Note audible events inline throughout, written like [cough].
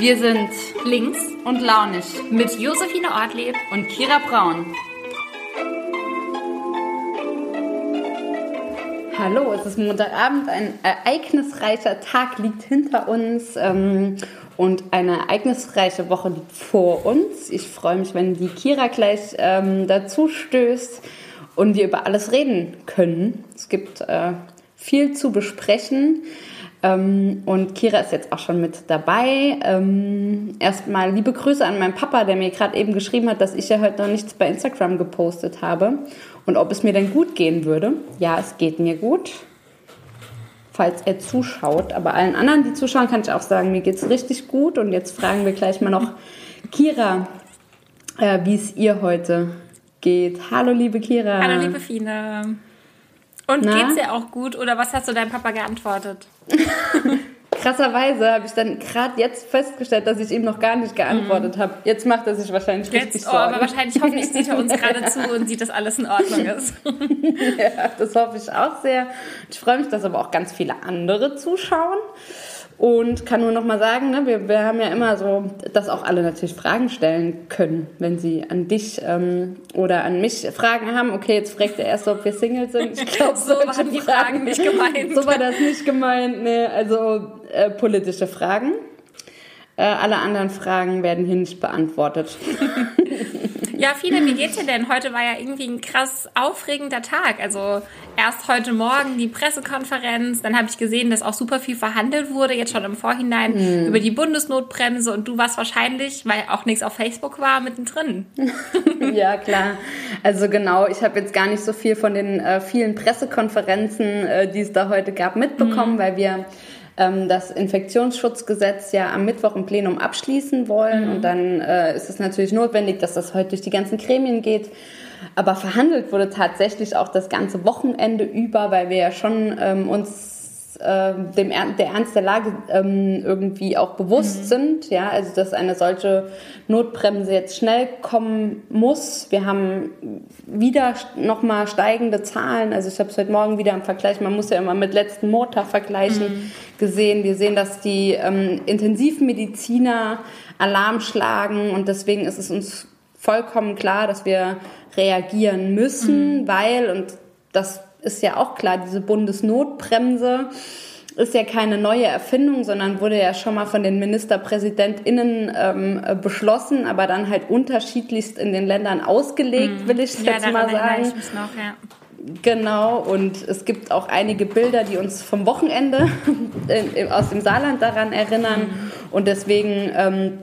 Wir sind links und launig mit Josephine Ortleb und Kira Braun. Hallo, es ist Montagabend, ein ereignisreicher Tag liegt hinter uns ähm, und eine ereignisreiche Woche liegt vor uns. Ich freue mich, wenn die Kira gleich ähm, dazu stößt und wir über alles reden können. Es gibt äh, viel zu besprechen. Ähm, und Kira ist jetzt auch schon mit dabei. Ähm, erstmal liebe Grüße an meinen Papa, der mir gerade eben geschrieben hat, dass ich ja heute noch nichts bei Instagram gepostet habe und ob es mir denn gut gehen würde. Ja, es geht mir gut, falls er zuschaut. Aber allen anderen, die zuschauen, kann ich auch sagen, mir geht es richtig gut. Und jetzt fragen wir gleich mal noch Kira, äh, wie es ihr heute geht. Hallo, liebe Kira. Hallo, liebe Fine. Und Na? geht's dir auch gut oder was hast du deinem Papa geantwortet? [laughs] Krasserweise habe ich dann gerade jetzt festgestellt, dass ich ihm noch gar nicht geantwortet mhm. habe. Jetzt macht er sich wahrscheinlich jetzt, richtig oh, Sorgen. aber wahrscheinlich hoffentlich sieht er uns [laughs] gerade zu und sieht, dass alles in Ordnung ist. [laughs] ja, das hoffe ich auch sehr. Ich freue mich, dass aber auch ganz viele andere zuschauen. Und kann nur noch mal sagen, ne, wir, wir haben ja immer so, dass auch alle natürlich Fragen stellen können, wenn sie an dich ähm, oder an mich Fragen haben. Okay, jetzt fragt der erste, ob wir Single sind. Ich [laughs] glaube, so waren die Fragen nicht gemeint. so war das nicht gemeint. Nee, also äh, politische Fragen. Äh, alle anderen Fragen werden hier nicht beantwortet. [laughs] Ja, viele, wie geht's dir denn? Heute war ja irgendwie ein krass aufregender Tag. Also erst heute Morgen die Pressekonferenz, dann habe ich gesehen, dass auch super viel verhandelt wurde, jetzt schon im Vorhinein hm. über die Bundesnotbremse und du warst wahrscheinlich, weil auch nichts auf Facebook war, mittendrin. [laughs] ja, klar. Also genau, ich habe jetzt gar nicht so viel von den äh, vielen Pressekonferenzen, äh, die es da heute gab, mitbekommen, hm. weil wir ähm, das Infektionsschutzgesetz ja am Mittwoch im Plenum abschließen wollen. Mhm. Und dann äh, ist es natürlich notwendig, dass das heute durch die ganzen Gremien geht. Aber verhandelt wurde tatsächlich auch das ganze Wochenende über, weil wir ja schon ähm, uns dem er der Ernst der Lage ähm, irgendwie auch bewusst mhm. sind. Ja, also dass eine solche Notbremse jetzt schnell kommen muss. Wir haben wieder nochmal steigende Zahlen. Also ich habe es heute Morgen wieder im Vergleich, man muss ja immer mit letzten Montag vergleichen, mhm. gesehen. Wir sehen, dass die ähm, Intensivmediziner Alarm schlagen und deswegen ist es uns vollkommen klar, dass wir reagieren müssen, mhm. weil, und das ist ja auch klar, diese Bundesnotbremse ist ja keine neue Erfindung, sondern wurde ja schon mal von den MinisterpräsidentInnen ähm, beschlossen, aber dann halt unterschiedlichst in den Ländern ausgelegt, mhm. will ich ja, jetzt mal sagen. Ich noch, ja. Genau, und es gibt auch einige Bilder, die uns vom Wochenende [laughs] aus dem Saarland daran erinnern. Mhm. Und deswegen ähm,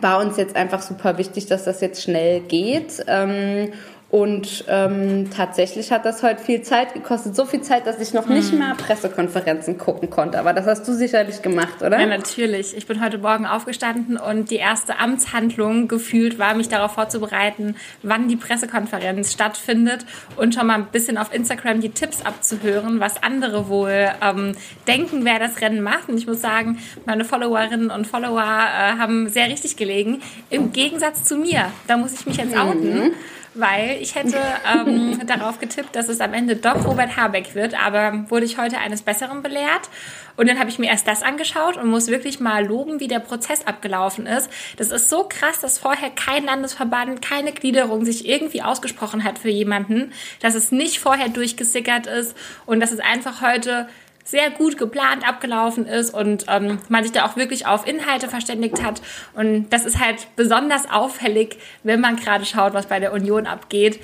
war uns jetzt einfach super wichtig, dass das jetzt schnell geht. Ähm, und ähm, tatsächlich hat das heute viel Zeit gekostet. So viel Zeit, dass ich noch nicht hm. mal Pressekonferenzen gucken konnte. Aber das hast du sicherlich gemacht, oder? Ja, natürlich. Ich bin heute Morgen aufgestanden und die erste Amtshandlung gefühlt war, mich darauf vorzubereiten, wann die Pressekonferenz stattfindet und schon mal ein bisschen auf Instagram die Tipps abzuhören, was andere wohl ähm, denken, wer das Rennen macht. Und ich muss sagen, meine Followerinnen und Follower äh, haben sehr richtig gelegen. Im Gegensatz zu mir. Da muss ich mich jetzt outen. Mhm weil ich hätte ähm, [laughs] darauf getippt, dass es am Ende doch Robert Habeck wird, aber wurde ich heute eines Besseren belehrt. Und dann habe ich mir erst das angeschaut und muss wirklich mal loben, wie der Prozess abgelaufen ist. Das ist so krass, dass vorher kein Landesverband, keine Gliederung sich irgendwie ausgesprochen hat für jemanden, dass es nicht vorher durchgesickert ist und dass es einfach heute sehr gut geplant abgelaufen ist und ähm, man sich da auch wirklich auf Inhalte verständigt hat. Und das ist halt besonders auffällig, wenn man gerade schaut, was bei der Union abgeht.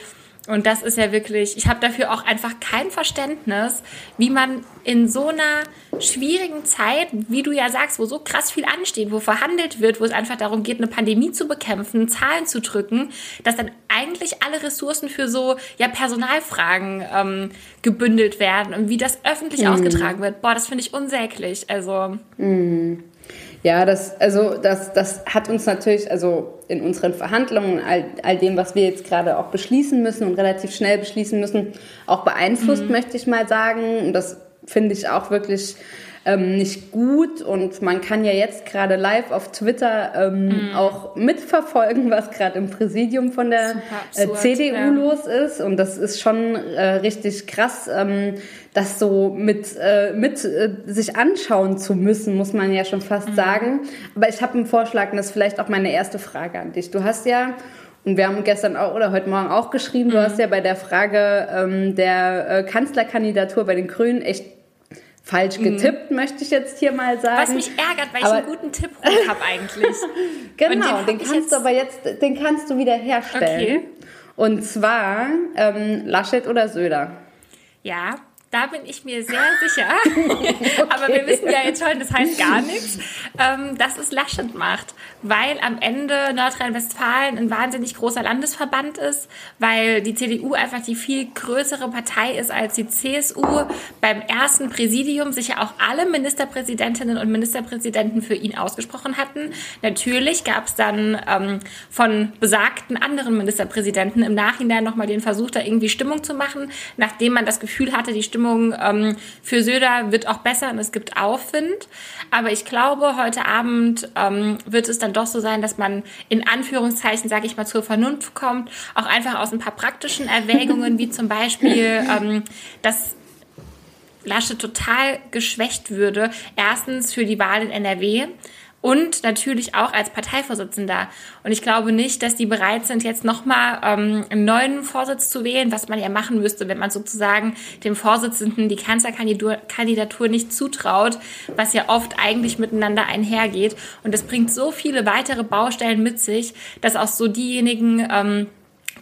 Und das ist ja wirklich, ich habe dafür auch einfach kein Verständnis, wie man in so einer schwierigen Zeit, wie du ja sagst, wo so krass viel ansteht, wo verhandelt wird, wo es einfach darum geht, eine Pandemie zu bekämpfen, Zahlen zu drücken, dass dann eigentlich alle Ressourcen für so ja Personalfragen ähm, gebündelt werden und wie das öffentlich mhm. ausgetragen wird. Boah, das finde ich unsäglich. Also. Mhm. Ja, das, also das, das hat uns natürlich, also in unseren Verhandlungen, all, all dem, was wir jetzt gerade auch beschließen müssen und relativ schnell beschließen müssen, auch beeinflusst, mhm. möchte ich mal sagen. Und das finde ich auch wirklich ähm, nicht gut und man kann ja jetzt gerade live auf Twitter ähm, mhm. auch mitverfolgen, was gerade im Präsidium von der äh, CDU ja. los ist und das ist schon äh, richtig krass, ähm, das so mit, äh, mit äh, sich anschauen zu müssen, muss man ja schon fast mhm. sagen. Aber ich habe einen Vorschlag und das ist vielleicht auch meine erste Frage an dich. Du hast ja und wir haben gestern auch oder heute Morgen auch geschrieben, du mhm. hast ja bei der Frage ähm, der äh, Kanzlerkandidatur bei den Grünen echt falsch mhm. getippt, mhm. möchte ich jetzt hier mal sagen. Was mich ärgert, weil aber ich einen guten Tipp habe eigentlich. [laughs] genau, den, den kannst du aber jetzt, den kannst du wieder herstellen. Okay. Und zwar ähm, Laschet oder Söder. Ja, da bin ich mir sehr sicher. [laughs] Aber wir wissen ja jetzt schon, das heißt gar nichts, ähm, dass es Laschet macht. Weil am Ende Nordrhein-Westfalen ein wahnsinnig großer Landesverband ist, weil die CDU einfach die viel größere Partei ist als die CSU. Beim ersten Präsidium sich ja auch alle Ministerpräsidentinnen und Ministerpräsidenten für ihn ausgesprochen hatten. Natürlich gab es dann ähm, von besagten anderen Ministerpräsidenten im Nachhinein nochmal den Versuch, da irgendwie Stimmung zu machen, nachdem man das Gefühl hatte, die Stimmung Stimmung ähm, für Söder wird auch besser und es gibt Aufwind. Aber ich glaube, heute Abend ähm, wird es dann doch so sein, dass man in Anführungszeichen, sage ich mal, zur Vernunft kommt. Auch einfach aus ein paar praktischen Erwägungen, wie zum Beispiel, ähm, dass Lasche total geschwächt würde. Erstens für die Wahl in NRW und natürlich auch als Parteivorsitzender. Und ich glaube nicht, dass die bereit sind, jetzt nochmal ähm, einen neuen Vorsitz zu wählen, was man ja machen müsste, wenn man sozusagen dem Vorsitzenden die Kanzlerkandidatur nicht zutraut, was ja oft eigentlich miteinander einhergeht. Und das bringt so viele weitere Baustellen mit sich, dass auch so diejenigen, ähm,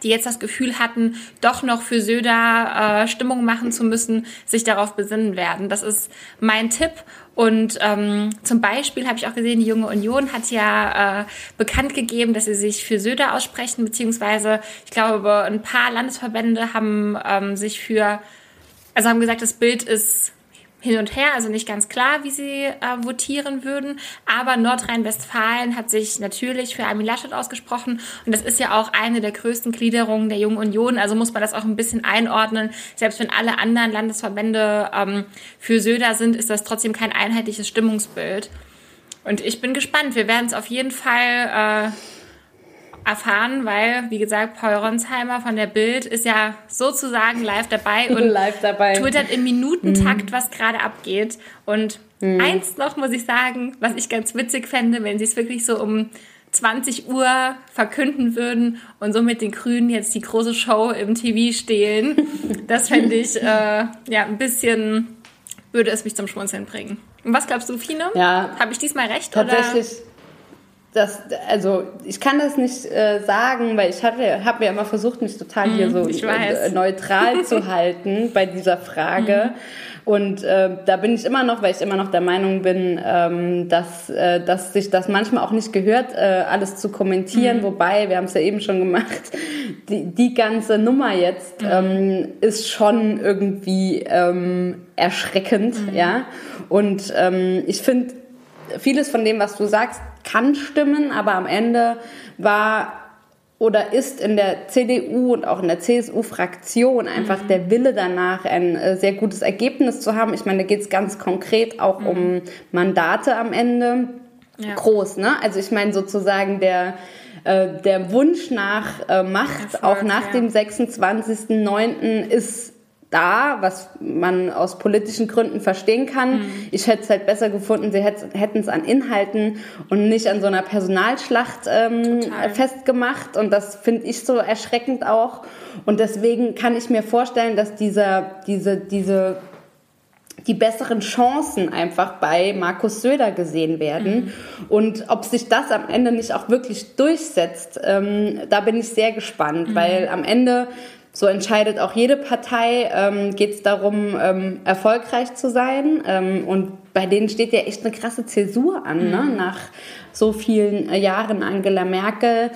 die jetzt das Gefühl hatten, doch noch für Söder äh, Stimmung machen zu müssen, sich darauf besinnen werden. Das ist mein Tipp. Und ähm, zum Beispiel habe ich auch gesehen, die Junge Union hat ja äh, bekannt gegeben, dass sie sich für Söder aussprechen, beziehungsweise ich glaube, ein paar Landesverbände haben ähm, sich für, also haben gesagt, das Bild ist hin und her, also nicht ganz klar, wie sie äh, votieren würden. Aber Nordrhein-Westfalen hat sich natürlich für Armin Laschet ausgesprochen. Und das ist ja auch eine der größten Gliederungen der Jungen Union. Also muss man das auch ein bisschen einordnen. Selbst wenn alle anderen Landesverbände ähm, für Söder sind, ist das trotzdem kein einheitliches Stimmungsbild. Und ich bin gespannt. Wir werden es auf jeden Fall äh, erfahren, weil, wie gesagt, Paul Ronsheimer von der Bild ist ja sozusagen live dabei [laughs] und live dabei. twittert im Minutentakt, mhm. was gerade abgeht. Und mhm. eins noch muss ich sagen, was ich ganz witzig fände, wenn sie es wirklich so um 20 Uhr verkünden würden und so mit den Grünen jetzt die große Show im TV stehlen. [laughs] Das fände ich äh, ja ein bisschen, würde es mich zum Schmunzeln bringen. Und was glaubst du, Fine? Ja. Habe ich diesmal recht? Tatsächlich. Oder? Das, also ich kann das nicht äh, sagen, weil ich habe hab ja immer versucht, mich total hier mhm, so äh, neutral zu [laughs] halten bei dieser Frage. Mm. Und äh, da bin ich immer noch, weil ich immer noch der Meinung bin, ähm, dass, äh, dass sich das manchmal auch nicht gehört, äh, alles zu kommentieren. Mm. Wobei, wir haben es ja eben schon gemacht, [laughs] die, die ganze Nummer jetzt mhm. ähm, ist schon irgendwie ähm, erschreckend, mhm. ja. Und ähm, ich finde, vieles von dem, was du sagst, kann stimmen, aber am Ende war oder ist in der CDU und auch in der CSU-Fraktion einfach mhm. der Wille danach, ein äh, sehr gutes Ergebnis zu haben. Ich meine, da geht es ganz konkret auch mhm. um Mandate am Ende. Ja. Groß, ne? Also ich meine sozusagen der äh, der Wunsch nach äh, Macht, Erfolg, auch nach ja. dem 26.09. ist da, was man aus politischen Gründen verstehen kann. Mhm. Ich hätte es halt besser gefunden, sie hätten es an Inhalten und nicht an so einer Personalschlacht ähm, festgemacht. Und das finde ich so erschreckend auch. Und deswegen kann ich mir vorstellen, dass dieser, diese, diese die besseren Chancen einfach bei Markus Söder gesehen werden. Mhm. Und ob sich das am Ende nicht auch wirklich durchsetzt, ähm, da bin ich sehr gespannt, mhm. weil am Ende so entscheidet auch jede Partei, ähm, geht es darum, ähm, erfolgreich zu sein. Ähm, und bei denen steht ja echt eine krasse Zäsur an, ne? Mhm. nach so vielen äh, Jahren Angela Merkel.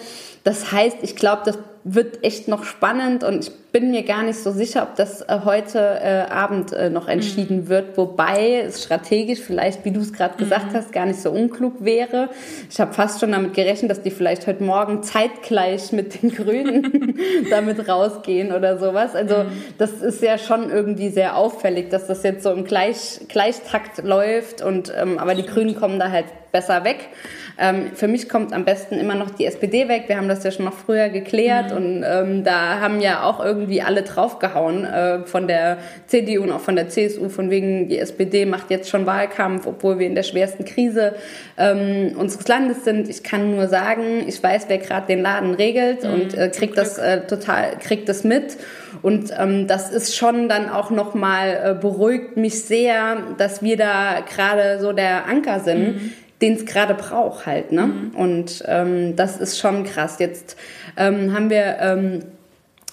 Das heißt, ich glaube, das wird echt noch spannend und ich bin mir gar nicht so sicher, ob das äh, heute äh, Abend äh, noch entschieden mhm. wird, wobei es strategisch vielleicht, wie du es gerade gesagt mhm. hast, gar nicht so unklug wäre. Ich habe fast schon damit gerechnet, dass die vielleicht heute Morgen zeitgleich mit den Grünen [laughs] damit rausgehen oder sowas. Also mhm. das ist ja schon irgendwie sehr auffällig, dass das jetzt so im Gleich, Gleichtakt läuft läuft und ähm, aber die Grünen kommen da halt besser weg. Ähm, für mich kommt am besten immer noch die SPD weg. Wir haben das ja schon noch früher geklärt mhm. und ähm, da haben ja auch irgendwie alle draufgehauen äh, von der CDU und auch von der CSU, von wegen die SPD macht jetzt schon Wahlkampf, obwohl wir in der schwersten Krise ähm, unseres Landes sind. Ich kann nur sagen, ich weiß, wer gerade den Laden regelt mhm. und äh, kriegt das äh, total, kriegt das mit. Und ähm, das ist schon dann auch nochmal äh, beruhigt mich sehr, dass wir da gerade so der Anker sind. Mhm den es gerade braucht halt. Ne? Mhm. Und ähm, das ist schon krass. Jetzt ähm, haben wir ähm,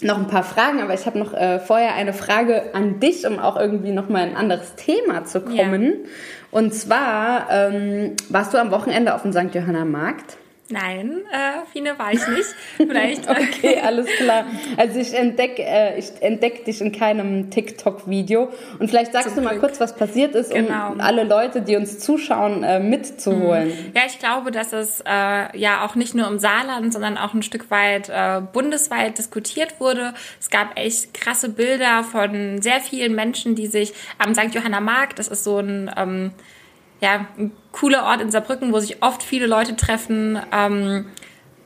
noch ein paar Fragen, aber ich habe noch äh, vorher eine Frage an dich, um auch irgendwie nochmal ein anderes Thema zu kommen. Ja. Und zwar, ähm, warst du am Wochenende auf dem St. Johanna Markt? Nein, äh, Fine war ich nicht. Vielleicht. [laughs] okay, alles klar. Also ich entdecke äh, ich entdeck dich in keinem TikTok-Video. Und vielleicht sagst Zum du mal Glück. kurz, was passiert ist, genau. um alle Leute, die uns zuschauen, äh, mitzuholen. Mhm. Ja, ich glaube, dass es äh, ja auch nicht nur im Saarland, sondern auch ein Stück weit äh, bundesweit diskutiert wurde. Es gab echt krasse Bilder von sehr vielen Menschen, die sich am St. Johanna Markt, das ist so ein... Ähm, ja, ein cooler Ort in Saarbrücken, wo sich oft viele Leute treffen, ähm,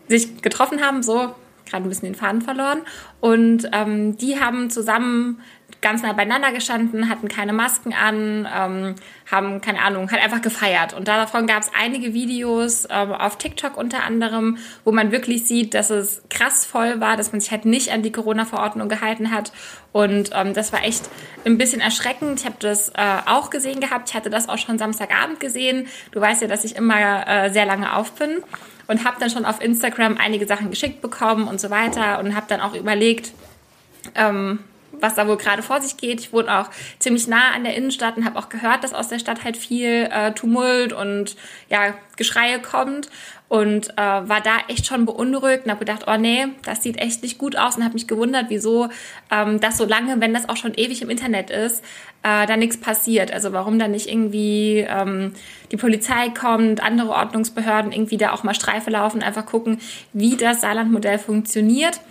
sich getroffen haben, so gerade ein bisschen den Faden verloren. Und ähm, die haben zusammen ganz nah beieinander gestanden, hatten keine Masken an, ähm, haben, keine Ahnung, halt einfach gefeiert. Und davon gab es einige Videos ähm, auf TikTok unter anderem, wo man wirklich sieht, dass es krass voll war, dass man sich halt nicht an die Corona-Verordnung gehalten hat. Und ähm, das war echt ein bisschen erschreckend. Ich habe das äh, auch gesehen gehabt. Ich hatte das auch schon Samstagabend gesehen. Du weißt ja, dass ich immer äh, sehr lange auf bin und habe dann schon auf Instagram einige Sachen geschickt bekommen und so weiter und habe dann auch überlegt, ähm, was da wohl gerade vor sich geht. Ich wohne auch ziemlich nah an der Innenstadt und habe auch gehört, dass aus der Stadt halt viel äh, Tumult und ja, Geschreie kommt und äh, war da echt schon beunruhigt und habe gedacht, oh nee, das sieht echt nicht gut aus und habe mich gewundert, wieso ähm, das so lange, wenn das auch schon ewig im Internet ist, äh, da nichts passiert. Also warum da nicht irgendwie ähm, die Polizei kommt, andere Ordnungsbehörden irgendwie da auch mal Streife laufen, einfach gucken, wie das Saarlandmodell funktioniert.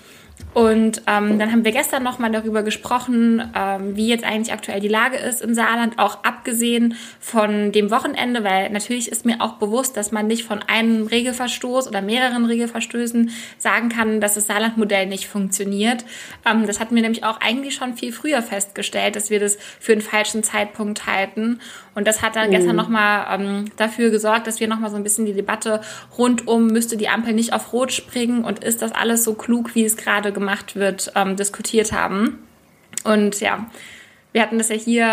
Und ähm, dann haben wir gestern nochmal darüber gesprochen, ähm, wie jetzt eigentlich aktuell die Lage ist im Saarland, auch abgesehen von dem Wochenende, weil natürlich ist mir auch bewusst, dass man nicht von einem Regelverstoß oder mehreren Regelverstößen sagen kann, dass das Saarlandmodell nicht funktioniert. Ähm, das hatten wir nämlich auch eigentlich schon viel früher festgestellt, dass wir das für einen falschen Zeitpunkt halten. Und das hat dann mhm. gestern nochmal ähm, dafür gesorgt, dass wir nochmal so ein bisschen die Debatte rund um, müsste die Ampel nicht auf Rot springen und ist das alles so klug, wie es gerade gemacht wird, ähm, diskutiert haben. Und ja, wir hatten das ja hier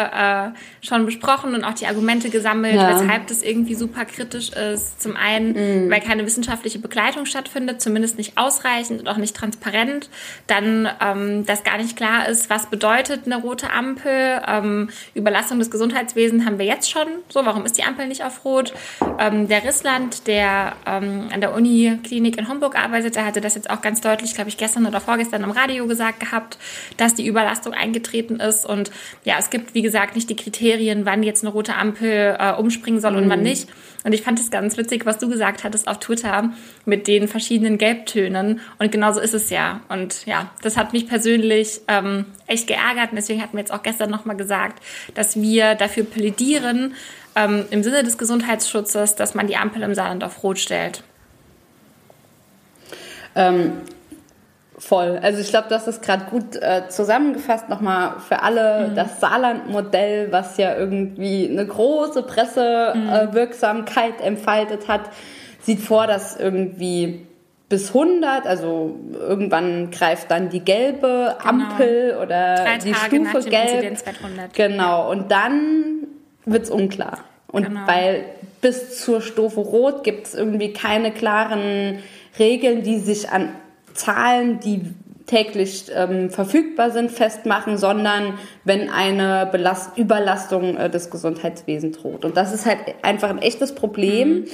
äh, schon besprochen und auch die Argumente gesammelt, ja. weshalb das irgendwie super kritisch ist. Zum einen, mhm. weil keine wissenschaftliche Begleitung stattfindet, zumindest nicht ausreichend und auch nicht transparent. Dann, ähm, dass gar nicht klar ist, was bedeutet eine rote Ampel. Ähm, Überlastung des Gesundheitswesens haben wir jetzt schon. So, warum ist die Ampel nicht auf Rot? Ähm, der Rissland, der ähm, an der Uniklinik in Homburg arbeitet, der hatte das jetzt auch ganz deutlich, glaube ich, gestern oder vorgestern im Radio gesagt gehabt, dass die Überlastung eingetreten ist und ja, es gibt, wie gesagt, nicht die Kriterien, wann jetzt eine rote Ampel äh, umspringen soll und wann mhm. nicht. Und ich fand es ganz witzig, was du gesagt hattest auf Twitter mit den verschiedenen Gelbtönen. Und genauso ist es ja. Und ja, das hat mich persönlich ähm, echt geärgert. Und deswegen hatten wir jetzt auch gestern nochmal gesagt, dass wir dafür plädieren, ähm, im Sinne des Gesundheitsschutzes, dass man die Ampel im Saarland auf Rot stellt. Ähm, Voll. Also ich glaube, das ist gerade gut äh, zusammengefasst nochmal für alle. Mhm. Das Saarland-Modell, was ja irgendwie eine große Pressewirksamkeit mhm. äh, entfaltet hat, sieht vor, dass irgendwie bis 100, also irgendwann greift dann die gelbe genau. Ampel oder Drei die Tage Stufe gelb. Genau. Und dann wird's unklar. Und genau. weil bis zur Stufe Rot gibt es irgendwie keine klaren Regeln, die sich an Zahlen, die täglich ähm, verfügbar sind, festmachen, sondern wenn eine Belast Überlastung äh, des Gesundheitswesens droht. Und das ist halt einfach ein echtes Problem mhm.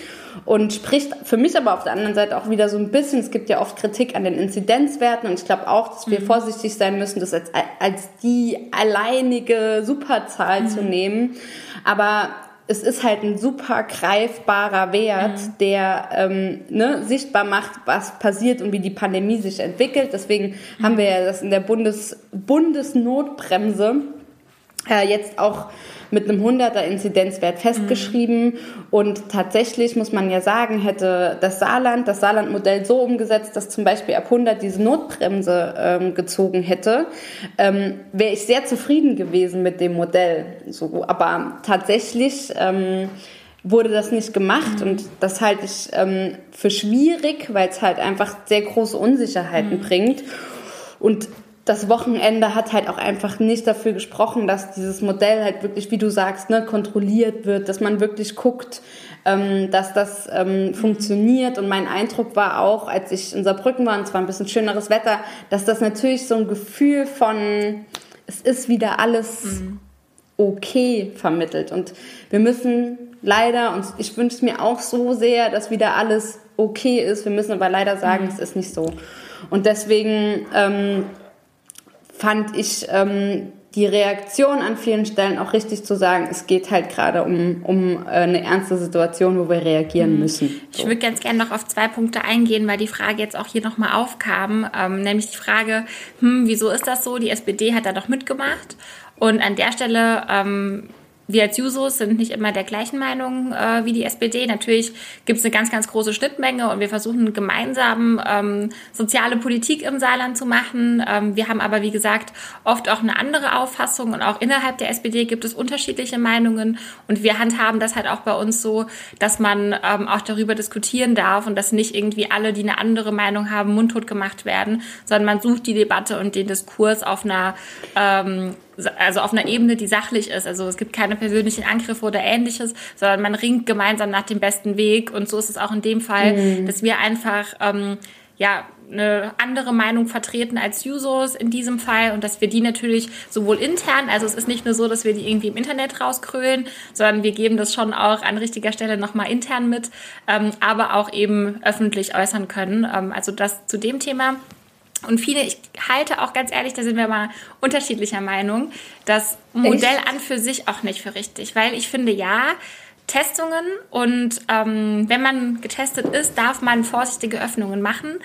und spricht für mich aber auf der anderen Seite auch wieder so ein bisschen, es gibt ja oft Kritik an den Inzidenzwerten und ich glaube auch, dass wir mhm. vorsichtig sein müssen, das als, als die alleinige Superzahl mhm. zu nehmen. Aber es ist halt ein super greifbarer Wert, mhm. der ähm, ne, sichtbar macht, was passiert und wie die Pandemie sich entwickelt. Deswegen mhm. haben wir ja das in der Bundes Bundesnotbremse äh, jetzt auch mit einem 100er Inzidenzwert festgeschrieben. Mhm. Und tatsächlich muss man ja sagen, hätte das Saarland, das Saarland-Modell so umgesetzt, dass zum Beispiel ab 100 diese Notbremse ähm, gezogen hätte, ähm, wäre ich sehr zufrieden gewesen mit dem Modell. So, aber tatsächlich ähm, wurde das nicht gemacht mhm. und das halte ich ähm, für schwierig, weil es halt einfach sehr große Unsicherheiten mhm. bringt. Und das Wochenende hat halt auch einfach nicht dafür gesprochen, dass dieses Modell halt wirklich, wie du sagst, ne, kontrolliert wird, dass man wirklich guckt, ähm, dass das ähm, funktioniert. Und mein Eindruck war auch, als ich in Saarbrücken war, und zwar ein bisschen schöneres Wetter, dass das natürlich so ein Gefühl von, es ist wieder alles mhm. okay vermittelt. Und wir müssen leider, und ich wünsche es mir auch so sehr, dass wieder alles okay ist. Wir müssen aber leider sagen, mhm. es ist nicht so. Und deswegen ähm, fand ich ähm, die Reaktion an vielen Stellen auch richtig zu sagen, es geht halt gerade um, um äh, eine ernste Situation, wo wir reagieren mhm. müssen. So. Ich würde ganz gerne noch auf zwei Punkte eingehen, weil die Frage jetzt auch hier nochmal aufkam, ähm, nämlich die Frage, hm, wieso ist das so? Die SPD hat da doch mitgemacht. Und an der Stelle ähm, wir als Jusos sind nicht immer der gleichen Meinung äh, wie die SPD. Natürlich gibt es eine ganz, ganz große Schnittmenge und wir versuchen gemeinsam ähm, soziale Politik im Saarland zu machen. Ähm, wir haben aber, wie gesagt, oft auch eine andere Auffassung und auch innerhalb der SPD gibt es unterschiedliche Meinungen und wir handhaben das halt auch bei uns so, dass man ähm, auch darüber diskutieren darf und dass nicht irgendwie alle, die eine andere Meinung haben, mundtot gemacht werden, sondern man sucht die Debatte und den Diskurs auf einer ähm, also auf einer Ebene, die sachlich ist. Also es gibt keine persönlichen Angriffe oder ähnliches, sondern man ringt gemeinsam nach dem besten Weg. Und so ist es auch in dem Fall, mhm. dass wir einfach ähm, ja eine andere Meinung vertreten als Jusos in diesem Fall und dass wir die natürlich sowohl intern, also es ist nicht nur so, dass wir die irgendwie im Internet rauskrölen, sondern wir geben das schon auch an richtiger Stelle nochmal intern mit, ähm, aber auch eben öffentlich äußern können. Ähm, also das zu dem Thema. Und viele, ich halte auch ganz ehrlich, da sind wir mal unterschiedlicher Meinung, das Modell Echt? an für sich auch nicht für richtig, weil ich finde, ja, Testungen und ähm, wenn man getestet ist, darf man vorsichtige Öffnungen machen.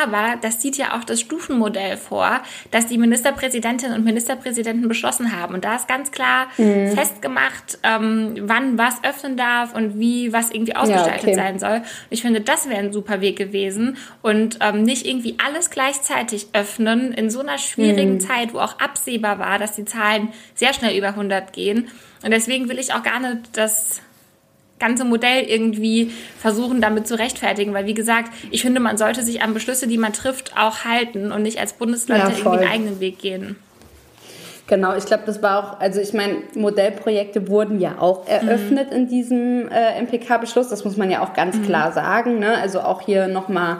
Aber das sieht ja auch das Stufenmodell vor, das die Ministerpräsidentinnen und Ministerpräsidenten beschlossen haben. Und da ist ganz klar mhm. festgemacht, ähm, wann was öffnen darf und wie was irgendwie ausgestaltet ja, okay. sein soll. Und ich finde, das wäre ein super Weg gewesen. Und ähm, nicht irgendwie alles gleichzeitig öffnen in so einer schwierigen mhm. Zeit, wo auch absehbar war, dass die Zahlen sehr schnell über 100 gehen. Und deswegen will ich auch gar nicht, dass ganze Modell irgendwie versuchen, damit zu rechtfertigen. Weil, wie gesagt, ich finde, man sollte sich an Beschlüsse, die man trifft, auch halten und nicht als Bundesland ja, irgendwie einen eigenen Weg gehen. Genau, ich glaube, das war auch, also ich meine, Modellprojekte wurden ja auch eröffnet mhm. in diesem äh, MPK-Beschluss, das muss man ja auch ganz mhm. klar sagen. Ne? Also auch hier nochmal,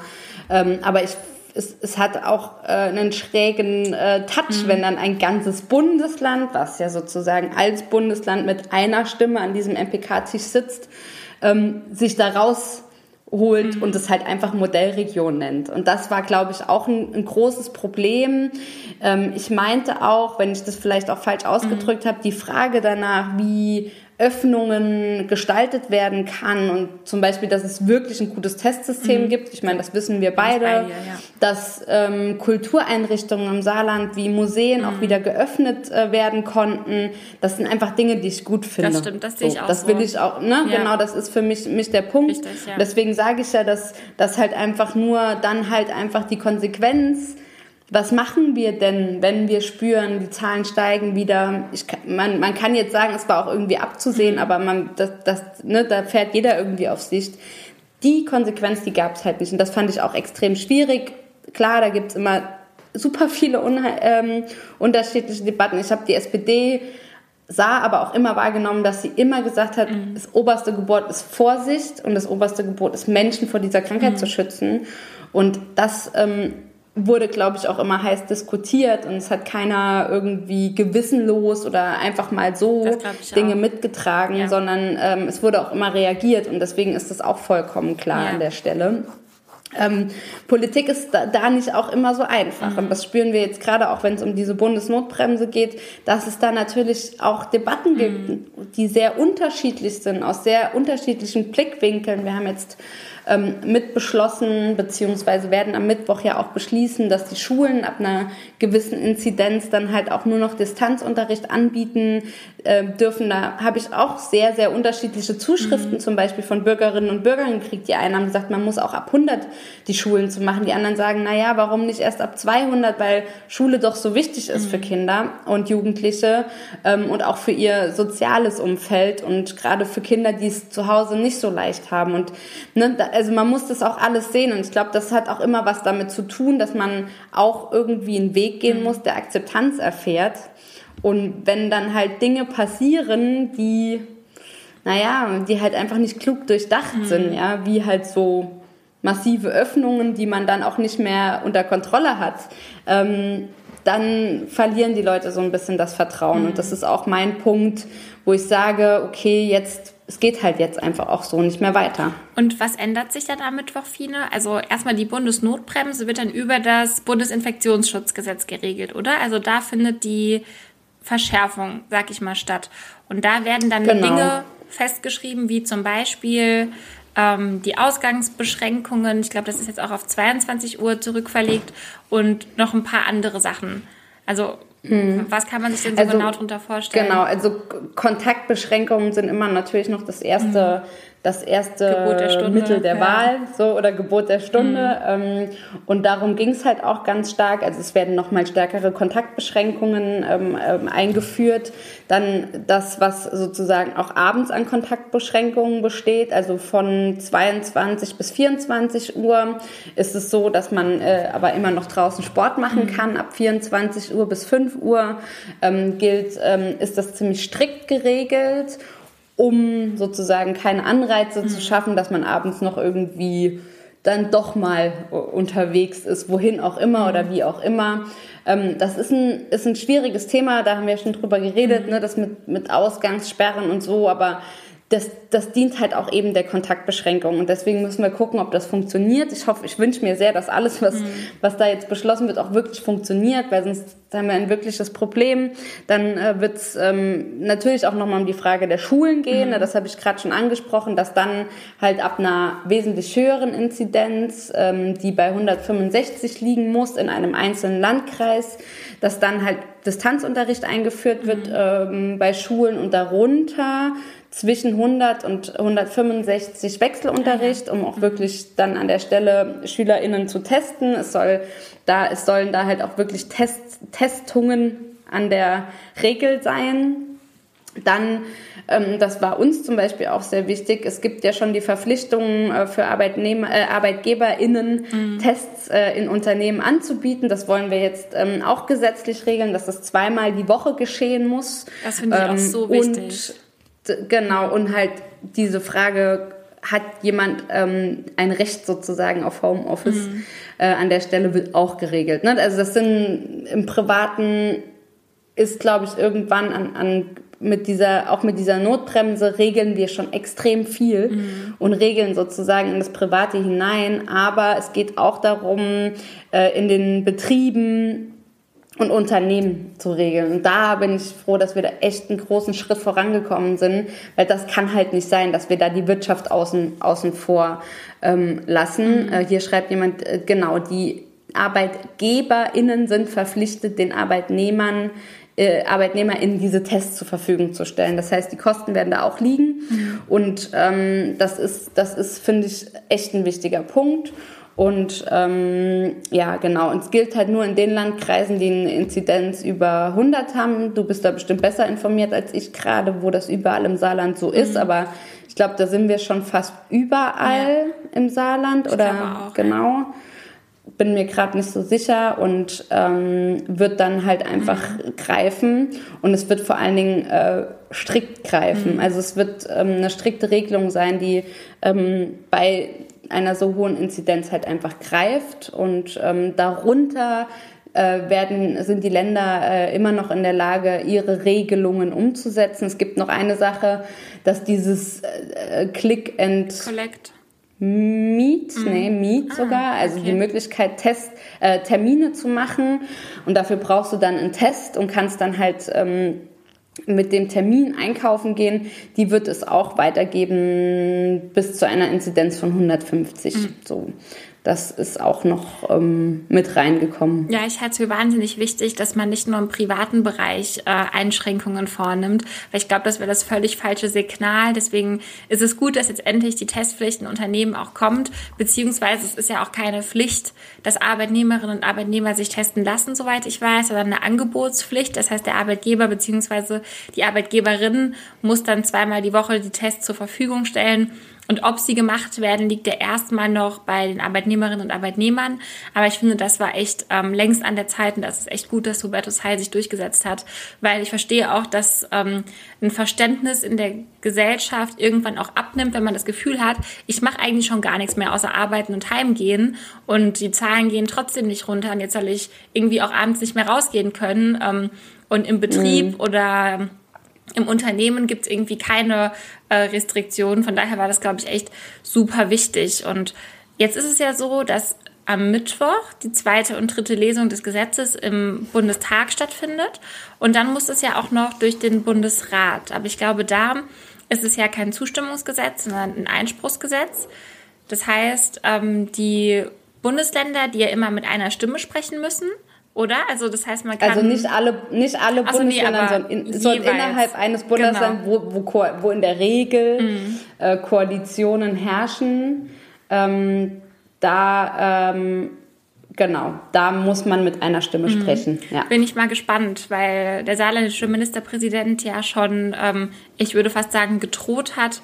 ähm, aber ich es, es hat auch äh, einen schrägen äh, Touch, mhm. wenn dann ein ganzes Bundesland, was ja sozusagen als Bundesland mit einer Stimme an diesem MPK-Tisch sitzt, ähm, sich da rausholt mhm. und es halt einfach Modellregion nennt. Und das war, glaube ich, auch ein, ein großes Problem. Ähm, ich meinte auch, wenn ich das vielleicht auch falsch ausgedrückt mhm. habe, die Frage danach, wie Öffnungen gestaltet werden kann und zum Beispiel, dass es wirklich ein gutes Testsystem mhm. gibt. Ich meine, das wissen wir beide, dir, ja. dass ähm, Kultureinrichtungen im Saarland wie Museen mhm. auch wieder geöffnet äh, werden konnten. Das sind einfach Dinge, die ich gut finde. Das stimmt, das sehe ich auch. Das will ich auch, ne? Ja. Genau, das ist für mich, mich der Punkt. Richtig, ja. Deswegen sage ich ja, dass, dass halt einfach nur dann halt einfach die Konsequenz was machen wir denn, wenn wir spüren, die Zahlen steigen wieder? Ich, man, man kann jetzt sagen, es war auch irgendwie abzusehen, aber man, das, das, ne, da fährt jeder irgendwie auf Sicht. Die Konsequenz, die gab es halt nicht. Und das fand ich auch extrem schwierig. Klar, da gibt's immer super viele ähm, unterschiedliche Debatten. Ich habe die SPD sah aber auch immer wahrgenommen, dass sie immer gesagt hat, mhm. das oberste Gebot ist Vorsicht und das oberste Gebot ist Menschen vor dieser Krankheit mhm. zu schützen. Und das ähm, wurde, glaube ich, auch immer heiß diskutiert und es hat keiner irgendwie gewissenlos oder einfach mal so Dinge auch. mitgetragen, ja. sondern ähm, es wurde auch immer reagiert und deswegen ist das auch vollkommen klar ja. an der Stelle. Ähm, Politik ist da, da, nicht auch immer so einfach. Mhm. Und das spüren wir jetzt gerade auch, wenn es um diese Bundesnotbremse geht, dass es da natürlich auch Debatten gibt, mhm. die sehr unterschiedlich sind, aus sehr unterschiedlichen Blickwinkeln. Wir haben jetzt ähm, mitbeschlossen, beziehungsweise werden am Mittwoch ja auch beschließen, dass die Schulen ab einer gewissen Inzidenz dann halt auch nur noch Distanzunterricht anbieten äh, dürfen. Da habe ich auch sehr, sehr unterschiedliche Zuschriften, mhm. zum Beispiel von Bürgerinnen und Bürgern gekriegt. Die einen haben gesagt, man muss auch ab 100 die Schulen zu machen. Die anderen sagen, na ja, warum nicht erst ab 200, weil Schule doch so wichtig ist mhm. für Kinder und Jugendliche ähm, und auch für ihr soziales Umfeld und gerade für Kinder, die es zu Hause nicht so leicht haben. Und ne, also man muss das auch alles sehen und ich glaube, das hat auch immer was damit zu tun, dass man auch irgendwie einen Weg gehen mhm. muss, der Akzeptanz erfährt. Und wenn dann halt Dinge passieren, die, naja, die halt einfach nicht klug durchdacht mhm. sind, ja, wie halt so massive Öffnungen, die man dann auch nicht mehr unter Kontrolle hat, ähm, dann verlieren die Leute so ein bisschen das Vertrauen. Mhm. Und das ist auch mein Punkt, wo ich sage, okay, jetzt, es geht halt jetzt einfach auch so nicht mehr weiter. Und was ändert sich dann am Mittwoch, Fine? Also erstmal die Bundesnotbremse wird dann über das Bundesinfektionsschutzgesetz geregelt, oder? Also da findet die Verschärfung, sag ich mal, statt. Und da werden dann genau. Dinge festgeschrieben, wie zum Beispiel ähm, die Ausgangsbeschränkungen. Ich glaube, das ist jetzt auch auf 22 Uhr zurückverlegt und noch ein paar andere Sachen. Also hm. Was kann man sich denn so also, genau darunter vorstellen? Genau, also Kontaktbeschränkungen sind immer natürlich noch das erste, mhm das erste der Stunde, Mittel der ja. Wahl so oder Gebot der Stunde. Mhm. Ähm, und darum ging es halt auch ganz stark. Also es werden nochmal stärkere Kontaktbeschränkungen ähm, ähm, eingeführt. Dann das, was sozusagen auch abends an Kontaktbeschränkungen besteht, also von 22 bis 24 Uhr ist es so, dass man äh, aber immer noch draußen Sport machen mhm. kann. Ab 24 Uhr bis 5 Uhr ähm, gilt, ähm, ist das ziemlich strikt geregelt um sozusagen keine Anreize mhm. zu schaffen, dass man abends noch irgendwie dann doch mal unterwegs ist, wohin auch immer oder wie auch immer. Ähm, das ist ein, ist ein schwieriges Thema, da haben wir schon drüber geredet, mhm. ne, das mit, mit Ausgangssperren und so, aber das, das dient halt auch eben der Kontaktbeschränkung. Und deswegen müssen wir gucken, ob das funktioniert. Ich hoffe, ich wünsche mir sehr, dass alles, was, mhm. was da jetzt beschlossen wird, auch wirklich funktioniert, weil sonst haben wir ein wirkliches Problem. Dann äh, wird es ähm, natürlich auch nochmal um die Frage der Schulen gehen. Mhm. Das habe ich gerade schon angesprochen, dass dann halt ab einer wesentlich höheren Inzidenz, ähm, die bei 165 liegen muss in einem einzelnen Landkreis, dass dann halt Distanzunterricht eingeführt wird mhm. ähm, bei Schulen und darunter zwischen 100 und 165 Wechselunterricht, um auch wirklich dann an der Stelle SchülerInnen zu testen. Es soll da, es sollen da halt auch wirklich Test, Testungen an der Regel sein. Dann, ähm, das war uns zum Beispiel auch sehr wichtig, es gibt ja schon die Verpflichtungen äh, für Arbeitnehmer, äh, ArbeitgeberInnen, mhm. Tests äh, in Unternehmen anzubieten. Das wollen wir jetzt ähm, auch gesetzlich regeln, dass das zweimal die Woche geschehen muss. Das finde ich ähm, auch so wichtig. Genau, und halt diese Frage, hat jemand ähm, ein Recht sozusagen auf Homeoffice mhm. äh, an der Stelle wird auch geregelt. Ne? Also das sind im Privaten ist, glaube ich, irgendwann an, an mit dieser, auch mit dieser Notbremse regeln wir schon extrem viel mhm. und regeln sozusagen in das Private hinein. Aber es geht auch darum, äh, in den Betrieben und Unternehmen zu regeln. Und da bin ich froh, dass wir da echt einen großen Schritt vorangekommen sind, weil das kann halt nicht sein, dass wir da die Wirtschaft außen, außen vor ähm, lassen. Äh, hier schreibt jemand, äh, genau, die ArbeitgeberInnen sind verpflichtet, den Arbeitnehmern äh, ArbeitnehmerInnen diese Tests zur Verfügung zu stellen. Das heißt, die Kosten werden da auch liegen. Mhm. Und ähm, das ist, das ist, finde ich, echt ein wichtiger Punkt. Und ähm, ja, genau. Und es gilt halt nur in den Landkreisen, die eine Inzidenz über 100 haben. Du bist da bestimmt besser informiert als ich gerade, wo das überall im Saarland so ist. Mhm. Aber ich glaube, da sind wir schon fast überall ja. im Saarland ich oder auch, genau. Ja. Bin mir gerade nicht so sicher und ähm, wird dann halt einfach mhm. greifen. Und es wird vor allen Dingen äh, strikt greifen. Mhm. Also es wird ähm, eine strikte Regelung sein, die ähm, bei einer so hohen Inzidenz halt einfach greift. Und ähm, darunter äh, werden, sind die Länder äh, immer noch in der Lage, ihre Regelungen umzusetzen. Es gibt noch eine Sache, dass dieses äh, Click and Collect. Meet, mm. nee, Meet ah, sogar, also okay. die Möglichkeit, Test, äh, Termine zu machen. Und dafür brauchst du dann einen Test und kannst dann halt ähm, mit dem Termin einkaufen gehen, die wird es auch weitergeben bis zu einer Inzidenz von 150. Mhm. So. Das ist auch noch ähm, mit reingekommen. Ja, ich halte es für wahnsinnig wichtig, dass man nicht nur im privaten Bereich äh, Einschränkungen vornimmt, weil ich glaube, das wäre das völlig falsche Signal. Deswegen ist es gut, dass jetzt endlich die Testpflicht in Unternehmen auch kommt, beziehungsweise es ist ja auch keine Pflicht, dass Arbeitnehmerinnen und Arbeitnehmer sich testen lassen, soweit ich weiß, sondern eine Angebotspflicht. Das heißt, der Arbeitgeber beziehungsweise die Arbeitgeberin muss dann zweimal die Woche die Tests zur Verfügung stellen und ob sie gemacht werden, liegt ja erstmal noch bei den Arbeitnehmerinnen und Arbeitnehmern. Aber ich finde, das war echt ähm, längst an der Zeit und das ist echt gut, dass Hubertus Heil sich durchgesetzt hat, weil ich verstehe auch, dass ähm, ein Verständnis in der Gesellschaft irgendwann auch abnimmt, wenn man das Gefühl hat, ich mache eigentlich schon gar nichts mehr außer arbeiten und heimgehen und die Zahlen gehen trotzdem nicht runter und jetzt soll ich irgendwie auch abends nicht mehr rausgehen können ähm, und im Betrieb mhm. oder im Unternehmen gibt es irgendwie keine äh, Restriktionen. Von daher war das, glaube ich, echt super wichtig. Und jetzt ist es ja so, dass am Mittwoch die zweite und dritte Lesung des Gesetzes im Bundestag stattfindet. Und dann muss es ja auch noch durch den Bundesrat. Aber ich glaube, da ist es ja kein Zustimmungsgesetz, sondern ein Einspruchsgesetz. Das heißt, ähm, die Bundesländer, die ja immer mit einer Stimme sprechen müssen, oder? Also das heißt, man kann... Also nicht alle, nicht alle Bundesländer, nee, sondern, in, sondern innerhalb eines Bundeslands, genau. wo, wo, wo in der Regel mhm. äh, Koalitionen herrschen, ähm, da... Ähm, Genau, da muss man mit einer Stimme mhm. sprechen. Ja. Bin ich mal gespannt, weil der saarländische Ministerpräsident ja schon, ähm, ich würde fast sagen, gedroht hat,